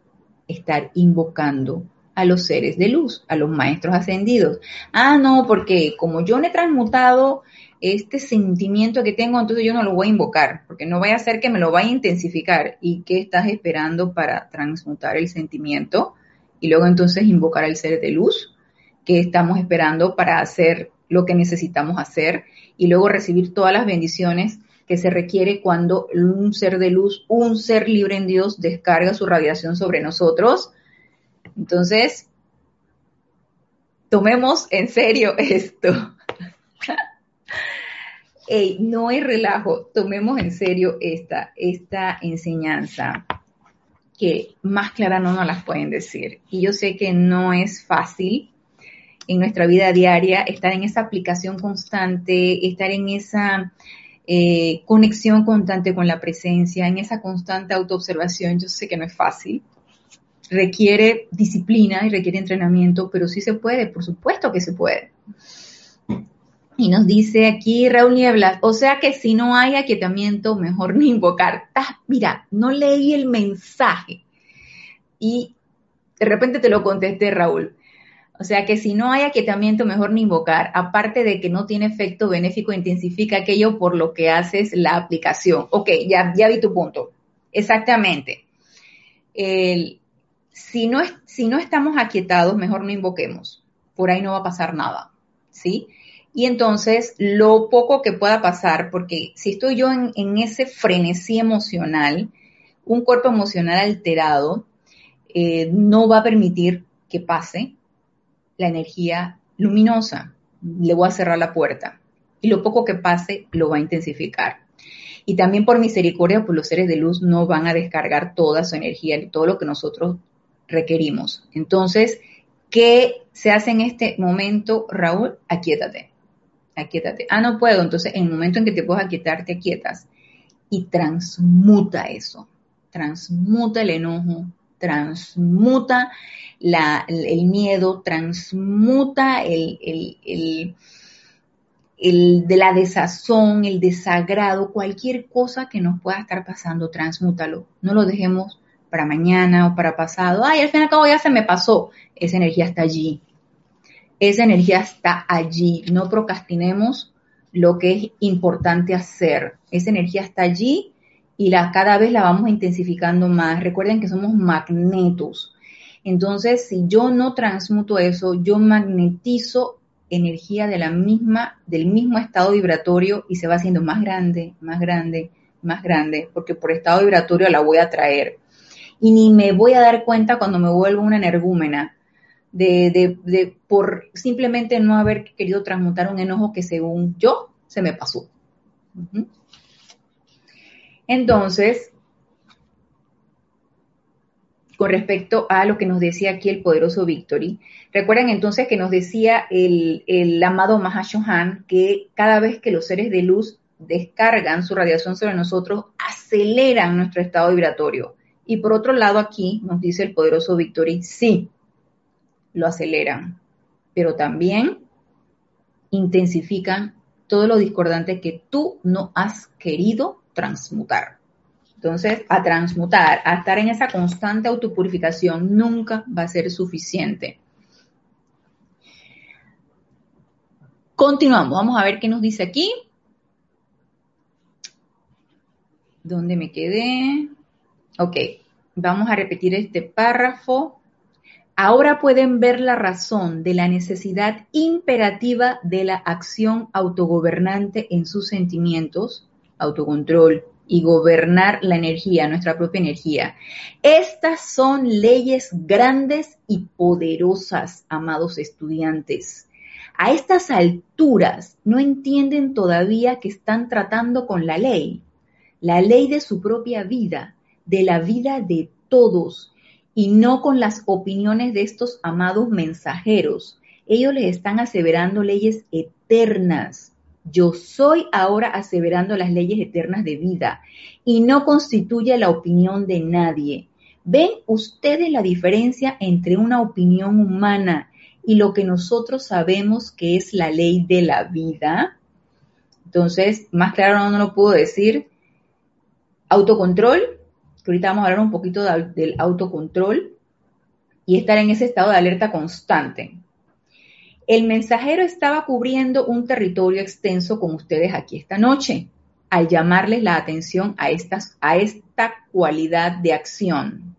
estar invocando a los seres de luz, a los maestros ascendidos. Ah, no, porque como yo no he transmutado este sentimiento que tengo, entonces yo no lo voy a invocar, porque no vaya a ser que me lo vaya a intensificar. ¿Y qué estás esperando para transmutar el sentimiento? Y luego entonces invocar al ser de luz, que estamos esperando para hacer lo que necesitamos hacer y luego recibir todas las bendiciones que se requiere cuando un ser de luz, un ser libre en Dios, descarga su radiación sobre nosotros. Entonces, tomemos en serio esto no hay relajo, tomemos en serio esta, esta enseñanza que más clara no nos las pueden decir. Y yo sé que no es fácil en nuestra vida diaria estar en esa aplicación constante, estar en esa eh, conexión constante con la presencia, en esa constante autoobservación. Yo sé que no es fácil. Requiere disciplina y requiere entrenamiento, pero sí se puede, por supuesto que se puede. Y nos dice aquí Raúl Nieblas, o sea que si no hay aquietamiento, mejor ni invocar. mira, no leí el mensaje y de repente te lo contesté, Raúl. O sea que si no hay aquietamiento, mejor ni invocar. Aparte de que no tiene efecto benéfico, intensifica aquello por lo que haces la aplicación. Ok, ya, vi tu punto. Exactamente. si, no, si no estamos aquietados, mejor no invoquemos. Por ahí no va a pasar nada. ¿Sí? Y entonces lo poco que pueda pasar, porque si estoy yo en, ese frenesí emocional, un cuerpo emocional alterado eh, no va a permitir que pase la energía luminosa. Le voy a cerrar la puerta. Y lo poco que pase lo va a intensificar. Y también por misericordia, pues los seres de luz no van a descargar toda su energía y todo lo que nosotros requerimos. Entonces, ¿qué se hace en este momento, Raúl? Aquietate aquietate. Ah, no puedo. Entonces, en el momento en que te puedes aquietar, te aquietas y transmuta eso. Transmuta el enojo, transmuta el miedo, transmuta el, el, de la desazón, el desagrado, cualquier cosa que nos pueda estar pasando, transmútalo. No lo dejemos para mañana o para pasado. Ay, al fin y al cabo ya se me pasó. Esa energía está allí. Esa energía está allí. No procrastinemos lo que es importante hacer. Esa energía está allí y la, cada vez la vamos intensificando más. Recuerden que somos magnetos. Entonces, si yo no transmuto eso, yo magnetizo energía de la misma, del mismo estado vibratorio y se va haciendo más grande, más grande, más grande, porque por estado vibratorio la voy a traer. Y ni me voy a dar cuenta cuando me vuelvo una energúmena de, de, por simplemente no haber querido transmutar un enojo que según yo se me pasó. Entonces, con respecto a lo que nos decía aquí el poderoso Victory. Recuerden entonces que nos decía el, el amado Mahashohan que cada vez que los seres de luz descargan su radiación sobre nosotros, aceleran nuestro estado vibratorio. Y por otro lado aquí nos dice el poderoso Victory, sí, lo aceleran, pero también intensifican todo lo discordante que tú no has querido transmutar. Entonces, a transmutar, a estar en esa constante autopurificación, nunca va a ser suficiente. Continuamos, vamos a ver qué nos dice aquí. ¿Dónde me quedé? Ok, vamos a repetir este párrafo. Ahora pueden ver la razón de la necesidad imperativa de la acción autogobernante en sus sentimientos, autocontrol, y gobernar la energía, nuestra propia energía. Estas son leyes grandes y poderosas, amados estudiantes. A estas alturas no entienden todavía que están tratando con la ley, la ley de su propia vida, de la vida de todos, y no con las opiniones de estos amados mensajeros. Ellos les están aseverando leyes eternas, yo soy ahora aseverando las leyes eternas de vida y no constituye la opinión de nadie. ¿Ven ustedes la diferencia entre una opinión humana y lo que nosotros sabemos que es la ley de la vida? Entonces, más claro no, lo puedo decir. Autocontrol, que ahorita vamos a hablar un poquito del autocontrol y estar en ese estado de alerta constante. El mensajero estaba cubriendo un territorio extenso con ustedes aquí esta noche, al llamarles la atención a, a esta cualidad de acción.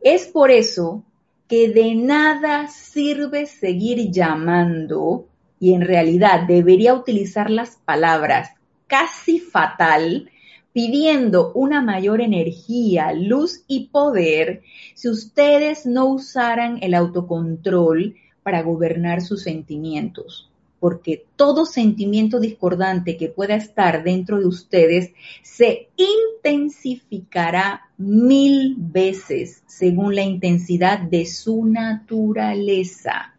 Es por eso que de nada sirve seguir llamando y en realidad debería utilizar las palabras casi fatal pidiendo una mayor energía, luz y poder si ustedes no usaran el autocontrol para gobernar sus sentimientos, porque todo sentimiento discordante que pueda estar dentro de ustedes se intensificará mil veces según la intensidad de su naturaleza.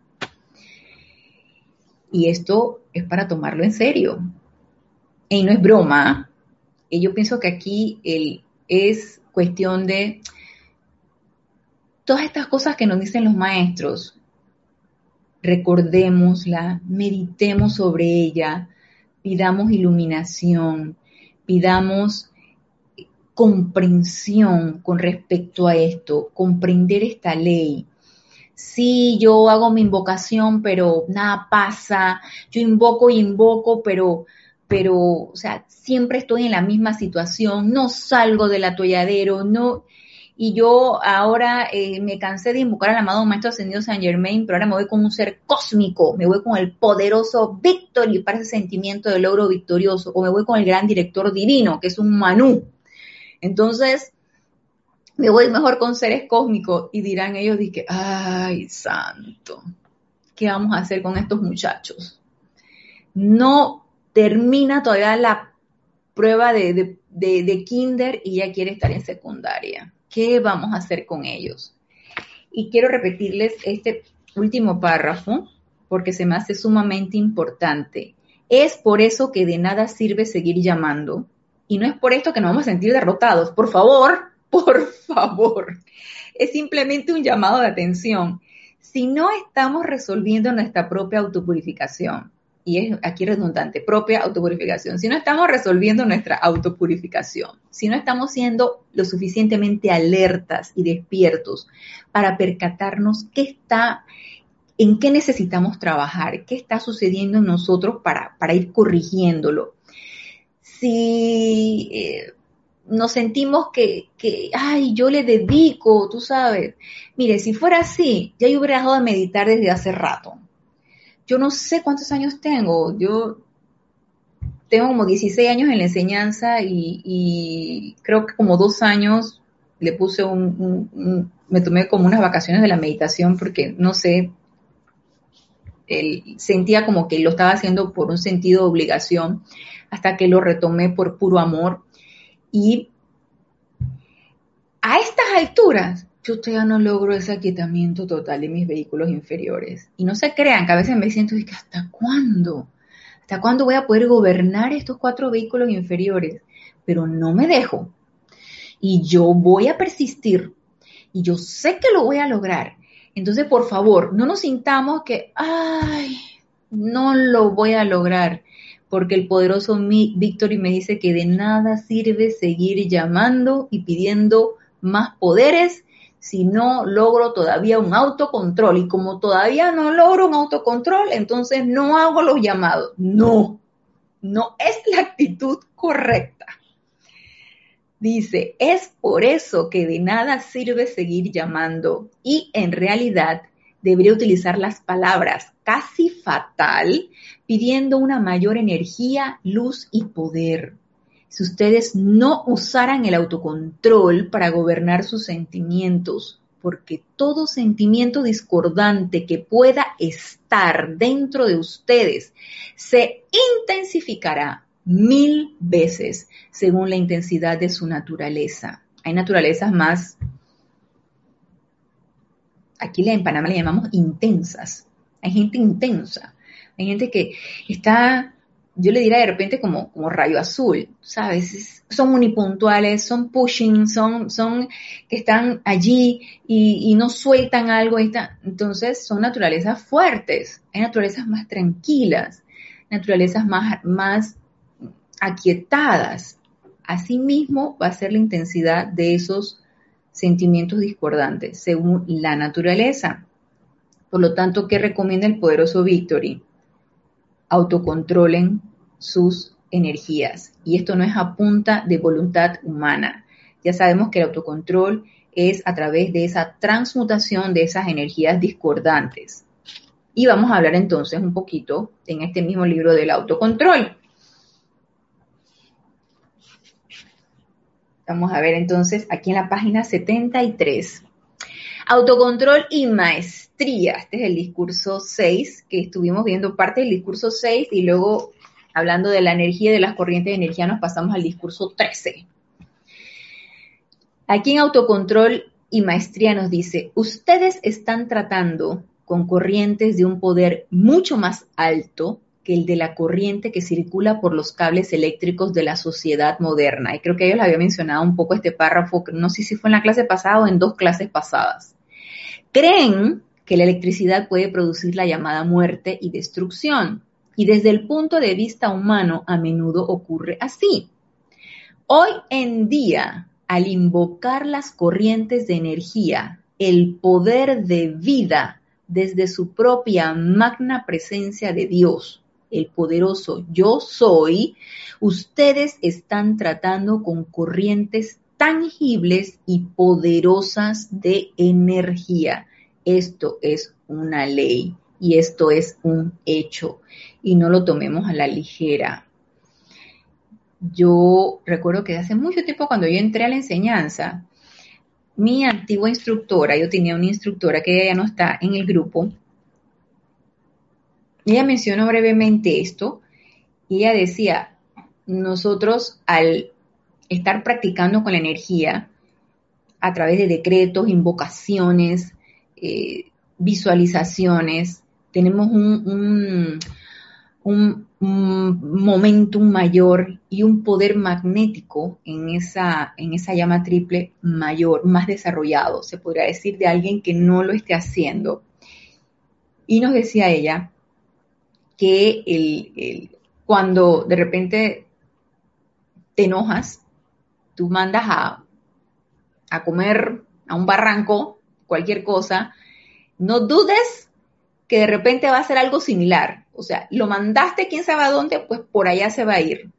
Y esto es para tomarlo en serio. Y no es broma. Y yo pienso que aquí es cuestión de todas estas cosas que nos dicen los maestros, recordémosla, meditemos sobre ella, pidamos iluminación, pidamos comprensión con respecto a esto, comprender esta ley. Sí, yo hago mi invocación, pero nada pasa. Yo invoco y invoco, pero, pero, o sea, siempre estoy en la misma situación. No salgo del atolladero, no, y yo ahora eh, me cansé de invocar al amado Maestro Ascendido Saint Germain, pero ahora me voy con un ser cósmico, me voy con el poderoso Victory para ese sentimiento de logro victorioso, o me voy con el gran director divino, que es un Manú. Entonces, me voy mejor con seres cósmicos y dirán ellos, que, ay, santo, ¿qué vamos a hacer con estos muchachos? No termina todavía la prueba de kinder y ya quiere estar en secundaria. ¿Qué vamos a hacer con ellos? Y quiero repetirles este último párrafo porque se me hace sumamente importante. Es por eso que de nada sirve seguir llamando. Y no es por esto que nos vamos a sentir derrotados. Por favor, por favor. Es simplemente un llamado de atención. Si no estamos resolviendo nuestra propia autopurificación, y es aquí redundante, propia autopurificación, si no estamos resolviendo nuestra autopurificación, si no estamos siendo lo suficientemente alertas y despiertos para percatarnos qué está, en qué necesitamos trabajar, qué está sucediendo en nosotros para, para ir corrigiéndolo. Si eh, nos sentimos que, que, ay, yo le dedico, tú sabes. Mire, si fuera así, ya yo hubiera dejado de meditar desde hace rato yo no sé cuántos años tengo, yo tengo como 16 años en la enseñanza y, creo que como dos años le puse un, me tomé como unas vacaciones de la meditación porque no sé, sentía como que lo estaba haciendo por un sentido de obligación hasta que lo retomé por puro amor. Y a estas alturas yo todavía no logro ese aquietamiento total de mis vehículos inferiores. Y no se crean que a veces me siento, que ¿hasta cuándo? ¿Hasta cuándo voy a poder gobernar estos cuatro vehículos inferiores? Pero no me dejo. Y yo voy a persistir. Y yo sé que lo voy a lograr. Entonces, por favor, no nos sintamos que, ay, no lo voy a lograr. Porque el poderoso Victory me dice que de nada sirve seguir llamando y pidiendo más poderes si no logro todavía un autocontrol. Y como todavía no logro un autocontrol, entonces no hago los llamados. No, no es la actitud correcta. Dice, es por eso que de nada sirve seguir llamando y en realidad debería utilizar las palabras casi fatal pidiendo una mayor energía, luz y poder si ustedes no usaran el autocontrol para gobernar sus sentimientos, porque todo sentimiento discordante que pueda estar dentro de ustedes se intensificará mil veces según la intensidad de su naturaleza. Hay naturalezas más, aquí en Panamá le llamamos intensas. Hay gente intensa. Hay gente que está yo le diría de repente como, como rayo azul, ¿sabes? son unipuntuales, son pushing, son, son que están allí y, no sueltan algo. Entonces son naturalezas fuertes, hay naturalezas más tranquilas, naturalezas más, más aquietadas. Asimismo va a ser la intensidad de esos sentimientos discordantes según la naturaleza. Por lo tanto, ¿qué recomienda el poderoso Victory? autocontrolen sus energías. Y esto no es a punta de voluntad humana. Ya sabemos que el autocontrol es a través de esa transmutación de esas energías discordantes. Y vamos a hablar entonces un poquito en este mismo libro del autocontrol. Vamos a ver entonces aquí en la página 73. Autocontrol y maestría. Este es el discurso 6, que estuvimos viendo parte del discurso 6 y luego hablando de la energía y de las corrientes de energía nos pasamos al discurso 13. Aquí en autocontrol y maestría nos dice, ustedes están tratando con corrientes de un poder mucho más alto que el de la corriente que circula por los cables eléctricos de la sociedad moderna. Y creo que ellos había mencionado un poco este párrafo, no sé si fue en la clase pasada o en dos clases pasadas creen que la electricidad puede producir la llamada muerte y destrucción. Y desde el punto de vista humano a menudo ocurre así. Hoy en día, al invocar las corrientes de energía, el poder de vida desde su propia magna presencia de Dios, el poderoso yo soy, ustedes están tratando con corrientes tangibles y poderosas de energía. Esto es una ley y esto es un hecho y no lo tomemos a la ligera. Yo recuerdo que hace mucho tiempo cuando yo entré a la enseñanza, mi antigua instructora, yo tenía una instructora que ya no está en el grupo, ella mencionó brevemente esto y ella decía, nosotros al estar practicando con la energía a través de decretos, invocaciones, eh, visualizaciones, tenemos un, un, momentum mayor y un poder magnético en esa, en esa llama triple mayor, más desarrollado, se podría decir, de alguien que no lo esté haciendo. Y nos decía ella que el, cuando de repente te enojas, tú mandas a, a comer a un barranco, cualquier cosa, no dudes que de repente va a ser algo similar. O sea, lo mandaste quién sabe a dónde, pues por allá se va a ir.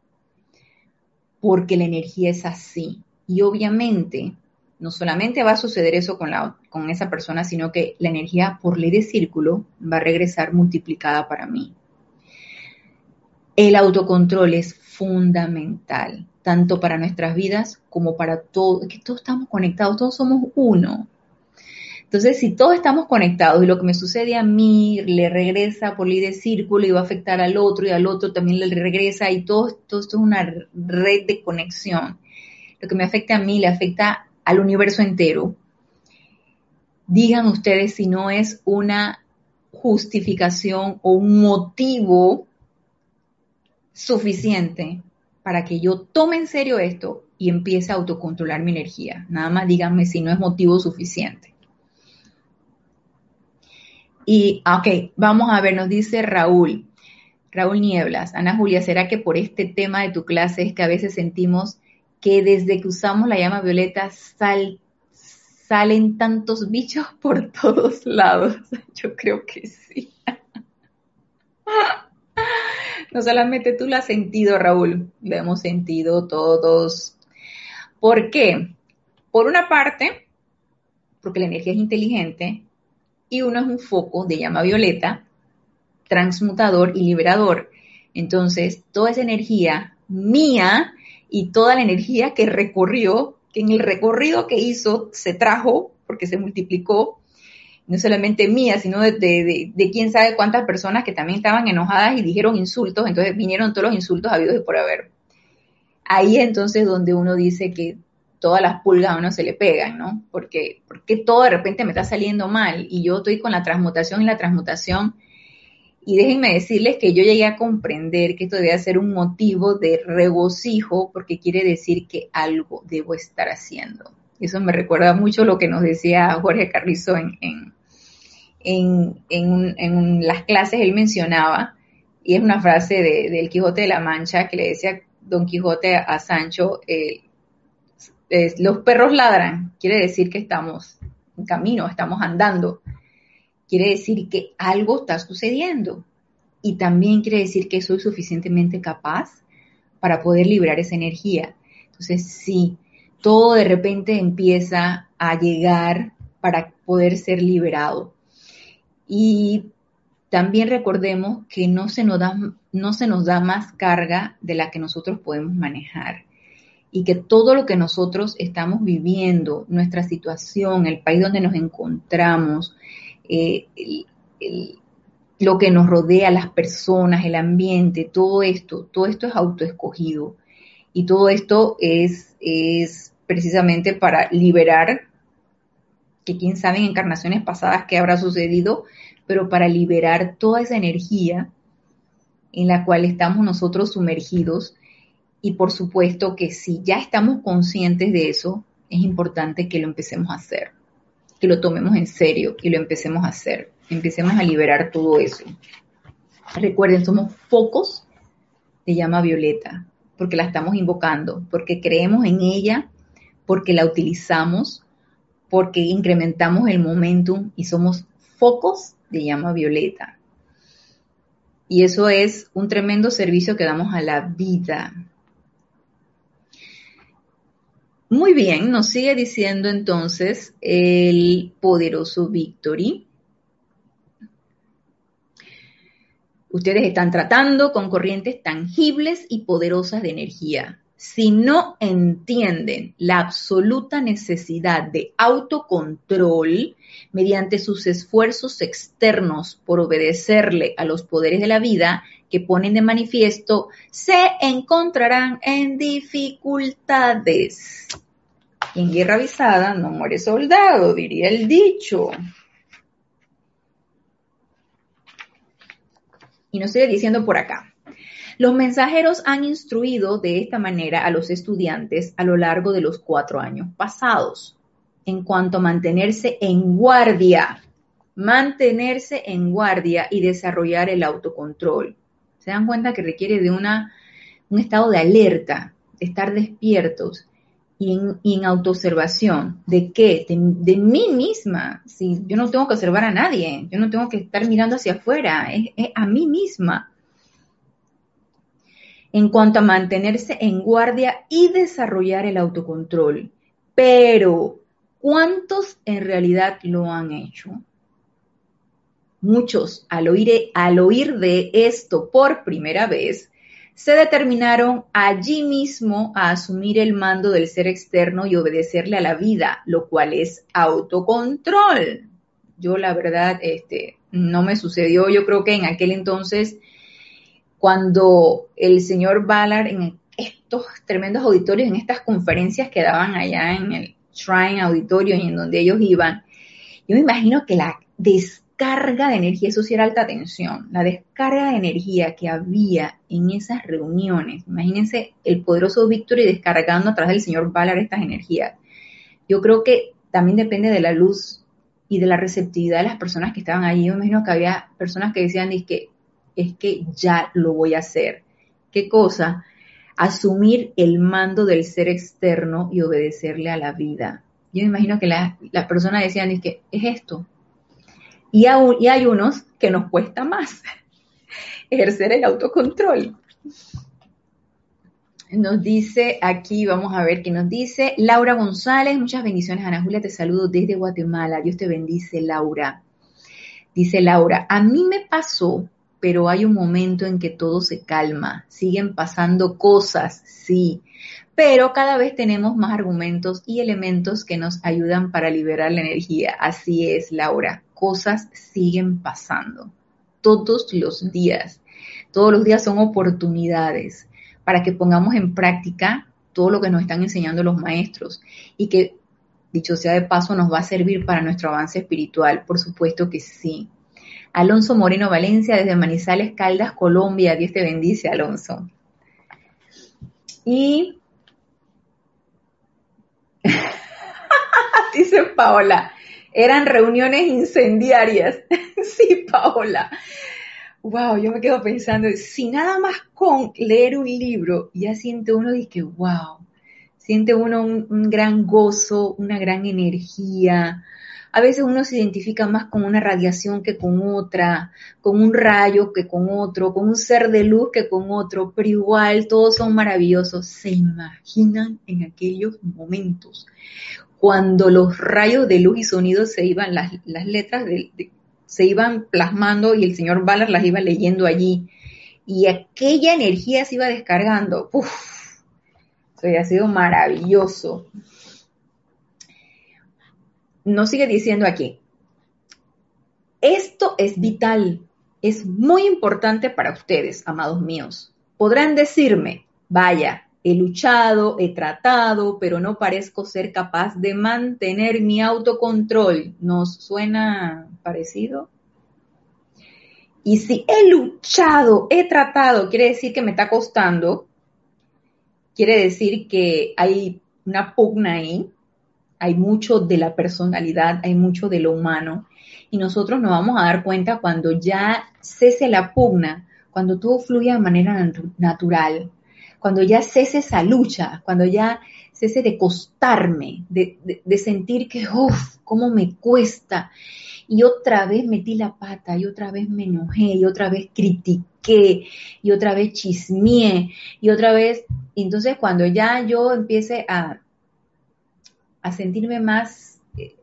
Porque la energía es así. Y obviamente, no solamente va a suceder eso con, la, con esa persona, sino que la energía por ley de círculo va a regresar multiplicada para mí. El autocontrol es fundamental, tanto para nuestras vidas como para todo, que todos estamos conectados, todos somos uno. Entonces, si todos estamos conectados y lo que me sucede a mí le regresa por ley de círculo y va a afectar al otro y al otro también le regresa y todo, todo esto es una red de conexión. Lo que me afecta a mí le afecta al universo entero. Digan ustedes si no es una justificación o un motivo suficiente para que yo tome en serio esto y empiece a autocontrolar mi energía. Nada más díganme si no es motivo suficiente. Y, ah, ok, vamos a ver, nos dice Raúl, Raúl Nieblas, Ana Julia, ¿será que por este tema de tu clase es que a veces sentimos que desde que usamos la llama violeta salen tantos bichos por todos lados? Yo creo que sí. No solamente tú lo has sentido, Raúl, lo hemos sentido todos. ¿Por qué? Por una parte, porque la energía es inteligente, y uno es un foco de llama violeta, transmutador y liberador. Entonces, toda esa energía mía y toda la energía que recorrió, que en el recorrido que hizo se trajo, porque se multiplicó, no solamente mía, sino de, de, quién sabe cuántas personas que también estaban enojadas y dijeron insultos, entonces vinieron todos los insultos habidos y por haber. Ahí entonces donde uno dice que todas las pulgas a uno se le pegan, ¿no? Porque, porque todo de repente me está saliendo mal y yo estoy con la transmutación y la transmutación. Y déjenme decirles que yo llegué a comprender que esto debe ser un motivo de regocijo porque quiere decir que algo debo estar haciendo. Eso me recuerda mucho lo que nos decía Jorge Carrizo en, en, en, las clases, él mencionaba, y es una frase de, del Quijote de la Mancha que le decía Don Quijote a Sancho, eh, los perros ladran, quiere decir que estamos en camino, estamos andando. Quiere decir que algo está sucediendo. Y también quiere decir que soy suficientemente capaz para poder liberar esa energía. Entonces, sí, todo de repente empieza a llegar para poder ser liberado. Y también recordemos que no se nos da, no se nos da más carga de la que nosotros podemos manejar y que todo lo que nosotros estamos viviendo, nuestra situación, el país donde nos encontramos, eh, lo que nos rodea, las personas, el ambiente, todo esto, todo esto es autoescogido. Y todo esto es, es precisamente para liberar, que quién sabe en encarnaciones pasadas qué habrá sucedido, pero para liberar toda esa energía en la cual estamos nosotros sumergidos y por supuesto que si ya estamos conscientes de eso, es importante que lo empecemos a hacer, que lo tomemos en serio y lo empecemos a hacer. Empecemos a liberar todo eso. Recuerden, somos focos de llama violeta, porque la estamos invocando, porque creemos en ella, porque la utilizamos, porque incrementamos el momentum y somos focos de llama violeta. Y eso es un tremendo servicio que damos a la vida, muy bien, nos sigue diciendo entonces el poderoso Victory. Ustedes están tratando con corrientes tangibles y poderosas de energía. Si no entienden la absoluta necesidad de autocontrol mediante sus esfuerzos externos por obedecerle a los poderes de la vida, que ponen de manifiesto, se encontrarán en dificultades. En guerra avisada no muere soldado, diría el dicho. Y nos sigue diciendo por acá. Los mensajeros han instruido de esta manera a los estudiantes a lo largo de los cuatro años pasados en cuanto a mantenerse en guardia mantenerse en guardia y desarrollar el autocontrol. Se dan cuenta que requiere de una, un estado de alerta, de estar despiertos y en, autoobservación. ¿De qué? De, mí misma. Si yo no tengo que observar a nadie, yo no tengo que estar mirando hacia afuera, es a mí misma. En cuanto a mantenerse en guardia y desarrollar el autocontrol. Pero, ¿cuántos en realidad lo han hecho? Muchos, al oír, al oír de esto por primera vez, se determinaron allí mismo a asumir el mando del ser externo y obedecerle a la vida, lo cual es autocontrol. Yo la verdad, este, no me sucedió, yo creo que en aquel entonces, cuando el señor Ballard en estos tremendos auditorios, en estas conferencias que daban allá en el Shrine Auditorio y en donde ellos iban, yo me imagino que la descarga de energía, eso sí era alta tensión, la descarga de energía que había en esas reuniones. Imagínense el poderoso Victory descargando a través del señor Ballard estas energías. Yo creo que también depende de la luz y de la receptividad de las personas que estaban ahí. Yo me imagino que había personas que decían, que, es que ya lo voy a hacer. ¿Qué cosa? Asumir el mando del ser externo y obedecerle a la vida. Yo me imagino que las personas decían, es que es esto, y, hay unos que nos cuesta más ejercer el autocontrol. Nos dice aquí, vamos a ver qué nos dice. Laura González, muchas bendiciones. Ana Julia, te saludo desde Guatemala. Dios te bendice, Laura. Dice Laura, a mí me pasó, pero hay un momento en que todo se calma. Siguen pasando cosas, sí, pero cada vez tenemos más argumentos y elementos que nos ayudan para liberar la energía. Así es, Laura cosas siguen pasando todos los días. Todos los días son oportunidades para que pongamos en práctica todo lo que nos están enseñando los maestros y que, dicho sea de paso, nos va a servir para nuestro avance espiritual. Por supuesto que sí. Alonso Moreno Valencia desde Manizales, Caldas, Colombia. Dios te bendice, Alonso. Y dice Paola, eran reuniones incendiarias. sí, Paola. Wow, yo me quedo pensando, si nada más con leer un libro, ya siente uno de que, wow, siente uno un, un gran gozo, una gran energía, a veces uno se identifica más con una radiación que con otra, con un rayo que con otro, con un ser de luz que con otro, pero igual todos son maravillosos. Se imaginan en aquellos momentos cuando los rayos de luz y sonido se iban, las, letras se iban plasmando y el señor Ballard las iba leyendo allí. Y aquella energía se iba descargando. Uf, eso ha sido maravilloso. Nos sigue diciendo aquí, esto es vital, es muy importante para ustedes, amados míos. Podrán decirme, vaya, He luchado, he tratado, pero no parezco ser capaz de mantener mi autocontrol. ¿Nos suena parecido? Y si he luchado, he tratado, quiere decir que me está costando, quiere decir que hay una pugna ahí, hay mucho de la personalidad, hay mucho de lo humano, y nosotros nos vamos a dar cuenta cuando ya cese la pugna, cuando todo fluya de manera natural, cuando ya cese esa lucha, cuando ya cese de costarme, de, sentir que, uff, cómo me cuesta. Y otra vez metí la pata, y otra vez me enojé, y otra vez critiqué, y otra vez chismeé, y otra vez, entonces cuando ya yo empiece a, a sentirme más, eh,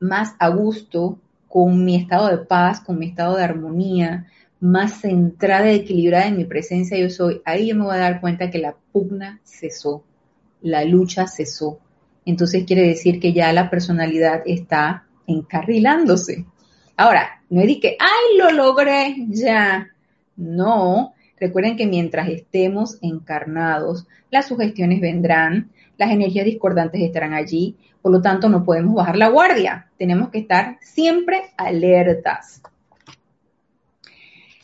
más a gusto con mi estado de paz, con mi estado de armonía, más centrada y equilibrada en mi presencia yo soy, ahí yo me voy a dar cuenta que la pugna cesó, la lucha cesó. Entonces quiere decir que ya la personalidad está encarrilándose. Ahora, no es que, ay, lo logré ya. No, recuerden que mientras estemos encarnados, las sugestiones vendrán, las energías discordantes estarán allí, por lo tanto no podemos bajar la guardia, tenemos que estar siempre alertas.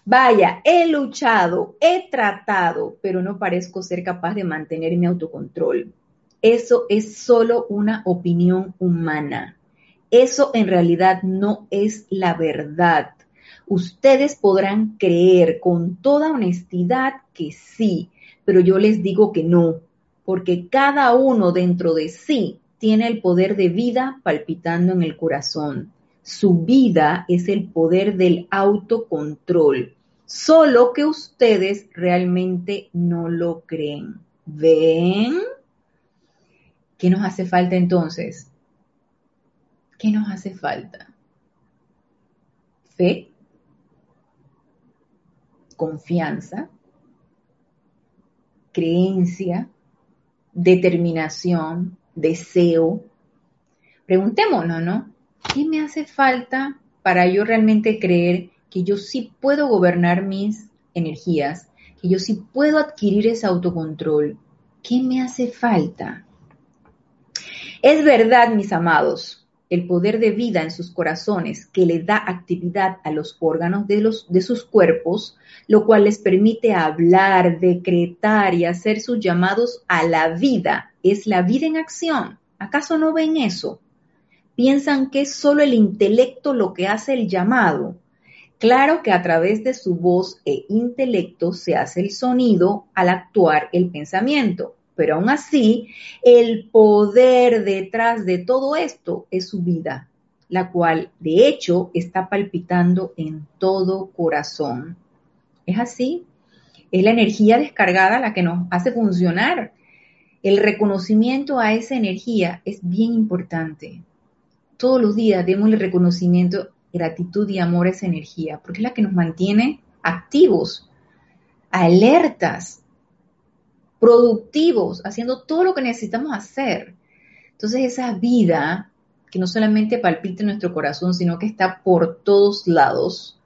Vaya, he luchado, he tratado, pero no parezco ser capaz de mantener mi autocontrol. Eso es solo una opinión humana. Eso en realidad no es la verdad. Ustedes podrán creer con toda honestidad que sí, pero yo les digo que no, porque cada uno dentro de sí tiene el poder de vida palpitando en el corazón. Su vida es el poder del autocontrol, solo que ustedes realmente no lo creen. ¿Ven? ¿Qué nos hace falta entonces? ¿Qué nos hace falta? Fe, confianza, creencia, determinación, deseo. Preguntémonos, ¿no? ¿Qué me hace falta para yo realmente creer que yo sí puedo gobernar mis energías, que yo sí puedo adquirir ese autocontrol? ¿Qué me hace falta? Es verdad, mis amados, el poder de vida en sus corazones que le da actividad a los órganos de, los, de sus cuerpos, lo cual les permite hablar, decretar y hacer sus llamados a la vida. Es la vida en acción. ¿Acaso no ven eso? Piensan que es solo el intelecto lo que hace el llamado. Claro que a través de su voz e intelecto se hace el sonido al actuar el pensamiento pero aún así, el poder detrás de todo esto es su vida, la cual de hecho está palpitando en todo corazón. Es así, es la energía descargada la que nos hace funcionar. El reconocimiento a esa energía es bien importante. Todos los días demos el reconocimiento, gratitud y amor a esa energía, porque es la que nos mantiene activos, alertas, productivos, haciendo todo lo que necesitamos hacer. Entonces esa vida que no solamente palpita en nuestro corazón, sino que está por todos lados,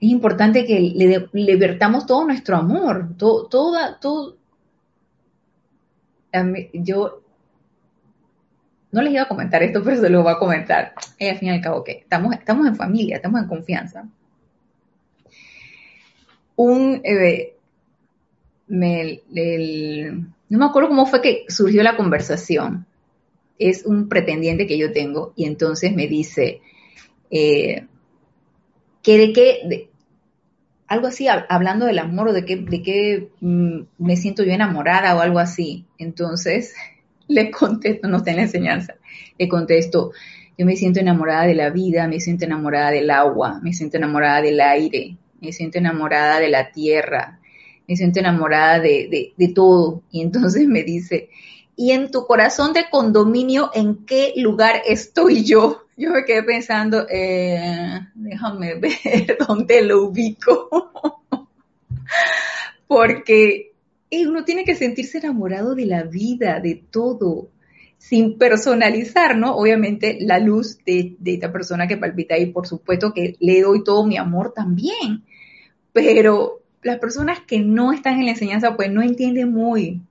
es importante que le, libertamos todo nuestro amor, todo, toda, todo. Yo no les iba a comentar esto, pero se lo voy a comentar. Y al fin y al cabo, que estamos, estamos en familia, estamos en confianza. Un, eh, me, no me acuerdo cómo fue que surgió la conversación. Es un pretendiente que yo tengo y entonces me dice eh, que de qué, algo así, hablando del amor o de qué, de qué mm, me siento yo enamorada o algo así. Entonces le contesto, no está en la enseñanza, le contesto, yo me siento enamorada de la vida, me siento enamorada del agua, me siento enamorada del aire, me siento enamorada de la tierra, me siento enamorada de, todo. Y entonces me dice, ¿y en tu corazón de condominio en qué lugar estoy yo? Yo me quedé pensando, eh, déjame ver dónde lo ubico. Porque uno tiene que sentirse enamorado de la vida, de todo, sin personalizar, ¿no? Obviamente la luz de, de esta persona que palpita ahí, por supuesto que le doy todo mi amor también, pero las personas que no están en la enseñanza pues no entienden muy,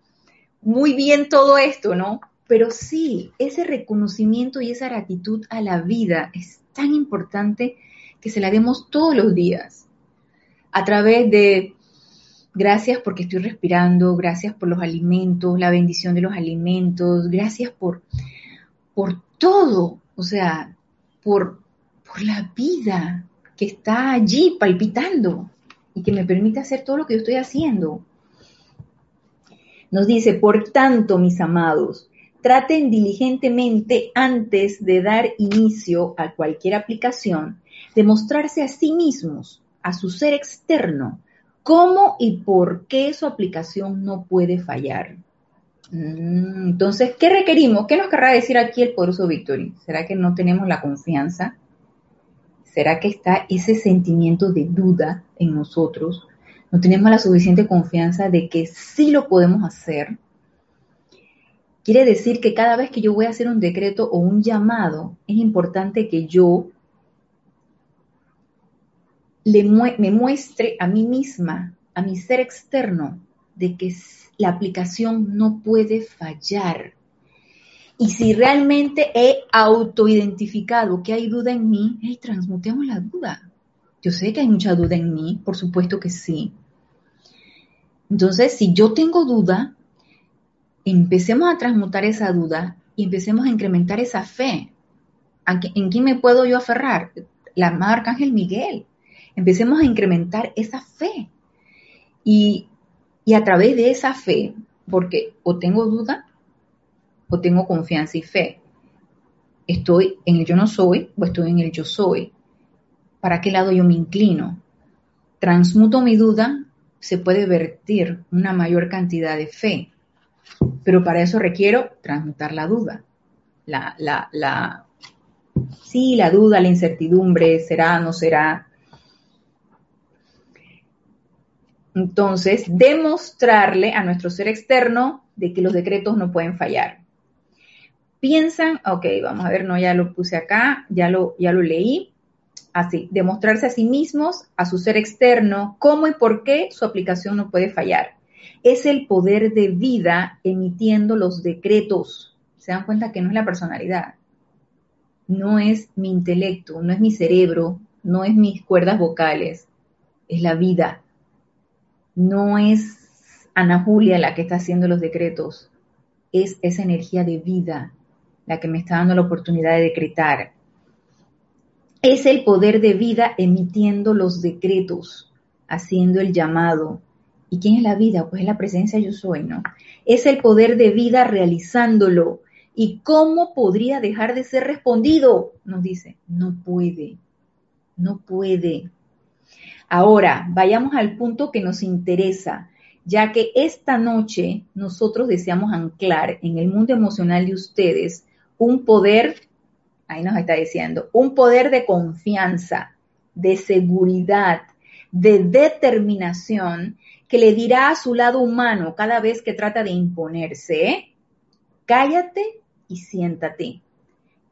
muy bien todo esto, ¿no? Pero sí, ese reconocimiento y esa gratitud a la vida es tan importante que se la demos todos los días a través de gracias porque estoy respirando, gracias por los alimentos, la bendición de los alimentos, gracias por, por todo, o sea, por, por la vida que está allí palpitando y que me permite hacer todo lo que yo estoy haciendo. Nos dice, por tanto, mis amados, traten diligentemente antes de dar inicio a cualquier aplicación, de mostrarse a sí mismos, a su ser externo, cómo y por qué su aplicación no puede fallar. Mm, entonces, ¿qué requerimos? ¿Qué nos querrá decir aquí el poderoso Victory? ¿Será que no tenemos la confianza ¿Será que está ese sentimiento de duda en nosotros? ¿No tenemos la suficiente confianza de que sí lo podemos hacer? Quiere decir que cada vez que yo voy a hacer un decreto o un llamado, es importante que yo me muestre a mí misma, a mi ser externo, de que la aplicación no puede fallar. Y si realmente he autoidentificado que hay duda en mí, hey, transmutemos la duda. Yo sé que hay mucha duda en mí, por supuesto que sí. Entonces, si yo tengo duda, empecemos a transmutar esa duda y empecemos a incrementar esa fe. ¿En quién me puedo yo aferrar? La amado Arcángel Miguel. Empecemos a incrementar esa fe. Y, y a través de esa fe, porque o tengo duda tengo confianza y fe. Estoy en el yo no soy o estoy en el yo soy. ¿Para qué lado yo me inclino? Transmuto mi duda, se puede vertir una mayor cantidad de fe, pero para eso requiero transmutar la duda. La, la, la, sí, la duda, la incertidumbre, será, no será. Entonces, demostrarle a nuestro ser externo de que los decretos no pueden fallar. Piensan, ok, vamos a ver, no, ya lo puse acá, ya lo, ya lo leí. Así, demostrarse a sí mismos, a su ser externo, cómo y por qué su aplicación no puede fallar. Es el poder de vida emitiendo los decretos. Se dan cuenta que no es la personalidad, no es mi intelecto, no es mi cerebro, no es mis cuerdas vocales, es la vida. No es Ana Julia la que está haciendo los decretos, es esa energía de vida la que me está dando la oportunidad de decretar es el poder de vida emitiendo los decretos, haciendo el llamado. ¿Y quién es la vida? Pues es la presencia yo soy, ¿no? Es el poder de vida realizándolo. ¿Y cómo podría dejar de ser respondido? Nos dice, no puede, no puede. Ahora, vayamos al punto que nos interesa, ya que esta noche nosotros deseamos anclar en el mundo emocional de ustedes un poder ahí nos está diciendo, un poder de confianza, de seguridad, de determinación que le dirá a su lado humano cada vez que trata de imponerse, cállate y siéntate,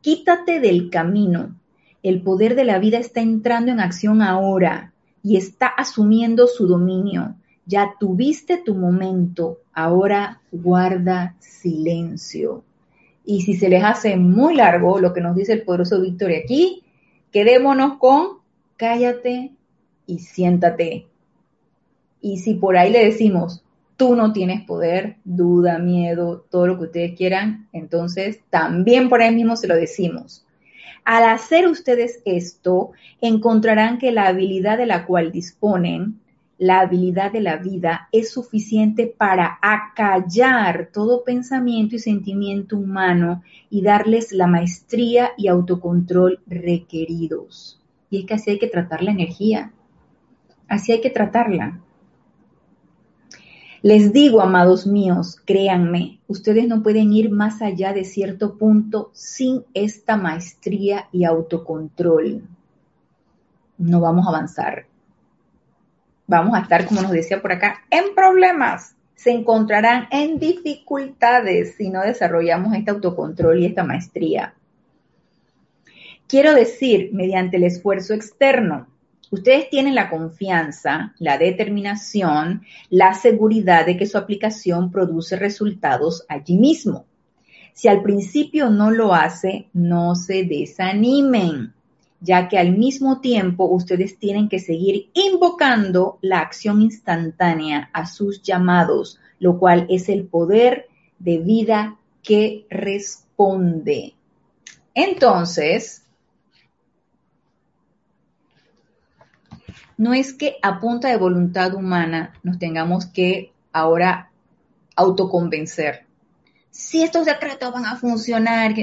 quítate del camino. El poder de la vida está entrando en acción ahora y está asumiendo su dominio. Ya tuviste tu momento, ahora guarda silencio. Y si se les hace muy largo lo que nos dice el poderoso Víctor aquí, quedémonos con cállate y siéntate. Y si por ahí le decimos, tú no tienes poder, duda, miedo, todo lo que ustedes quieran, entonces también por ahí mismo se lo decimos. Al hacer ustedes esto, encontrarán que la habilidad de la cual disponen la habilidad de la vida es suficiente para acallar todo pensamiento y sentimiento humano y darles la maestría y autocontrol requeridos. Y es que así hay que tratar la energía. Así hay que tratarla. Les digo, amados míos, créanme, ustedes no pueden ir más allá de cierto punto sin esta maestría y autocontrol. No vamos a avanzar vamos a estar, como nos decía por acá, en problemas. Se encontrarán en dificultades si no desarrollamos este autocontrol y esta maestría. Quiero decir, mediante el esfuerzo externo, ustedes tienen la confianza, la determinación, la seguridad de que su aplicación produce resultados allí mismo. Si al principio no lo hace, no se desanimen ya que al mismo tiempo ustedes tienen que seguir invocando la acción instantánea a sus llamados, lo cual es el poder de vida que responde. Entonces, no es que a punta de voluntad humana nos tengamos que ahora autoconvencer. Si estos decretos van a funcionar,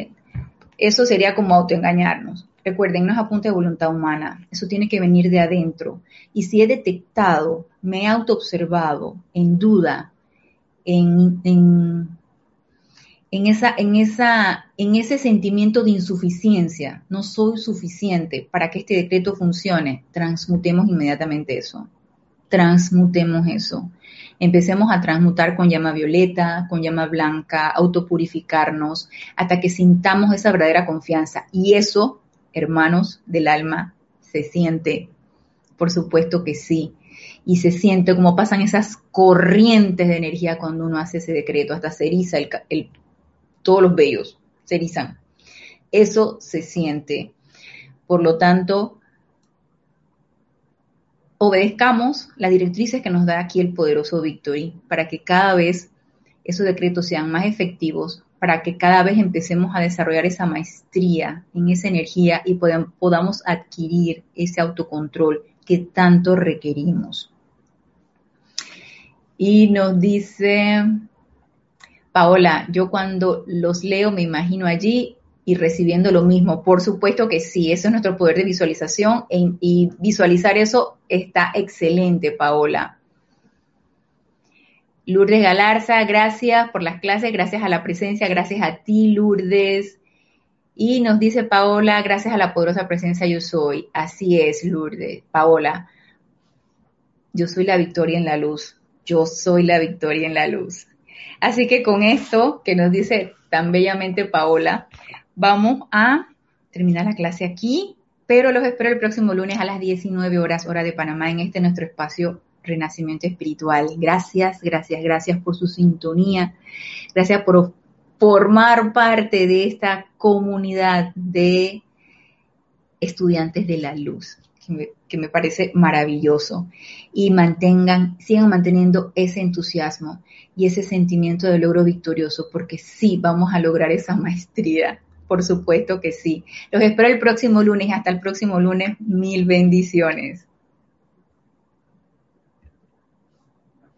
eso sería como autoengañarnos. Recuerden, no es a de voluntad humana, eso tiene que venir de adentro. Y si he detectado, me he autoobservado en duda, en, en, esa, en, esa, en ese sentimiento de insuficiencia, no soy suficiente para que este decreto funcione, transmutemos inmediatamente eso. Transmutemos eso. Empecemos a transmutar con llama violeta, con llama blanca, autopurificarnos, hasta que sintamos esa verdadera confianza. Y eso hermanos del alma, se siente, por supuesto que sí, y se siente como pasan esas corrientes de energía cuando uno hace ese decreto, hasta se eriza el, todos los vellos, se erizan. Eso se siente. Por lo tanto, obedezcamos las directrices que nos da aquí el poderoso Victory para que cada vez esos decretos sean más efectivos, para que cada vez empecemos a desarrollar esa maestría en esa energía y podamos adquirir ese autocontrol que tanto requerimos. Y nos dice Paola, yo cuando los leo me imagino allí y recibiendo lo mismo. Por supuesto que sí, eso es nuestro poder de visualización e, y visualizar eso está excelente, Paola. Lourdes Galarza, gracias por las clases, gracias a la presencia, gracias a ti, Lourdes. Y nos dice Paola, gracias a la poderosa presencia yo soy. Así es, Lourdes. Paola, yo soy la victoria en la luz. Yo soy la victoria en la luz. Así que con esto que nos dice tan bellamente Paola, vamos a terminar la clase aquí, pero los espero el próximo lunes a las 19 horas hora de Panamá en este nuestro espacio Renacimiento Espiritual. Gracias, gracias, gracias por su sintonía. Gracias por formar parte de esta comunidad de estudiantes de la luz que me, parece maravilloso. Y mantengan, sigan manteniendo ese entusiasmo y ese sentimiento de logro victorioso, porque sí vamos a lograr esa maestría. Por supuesto que sí. Los espero el próximo lunes. Hasta el próximo lunes. Mil bendiciones.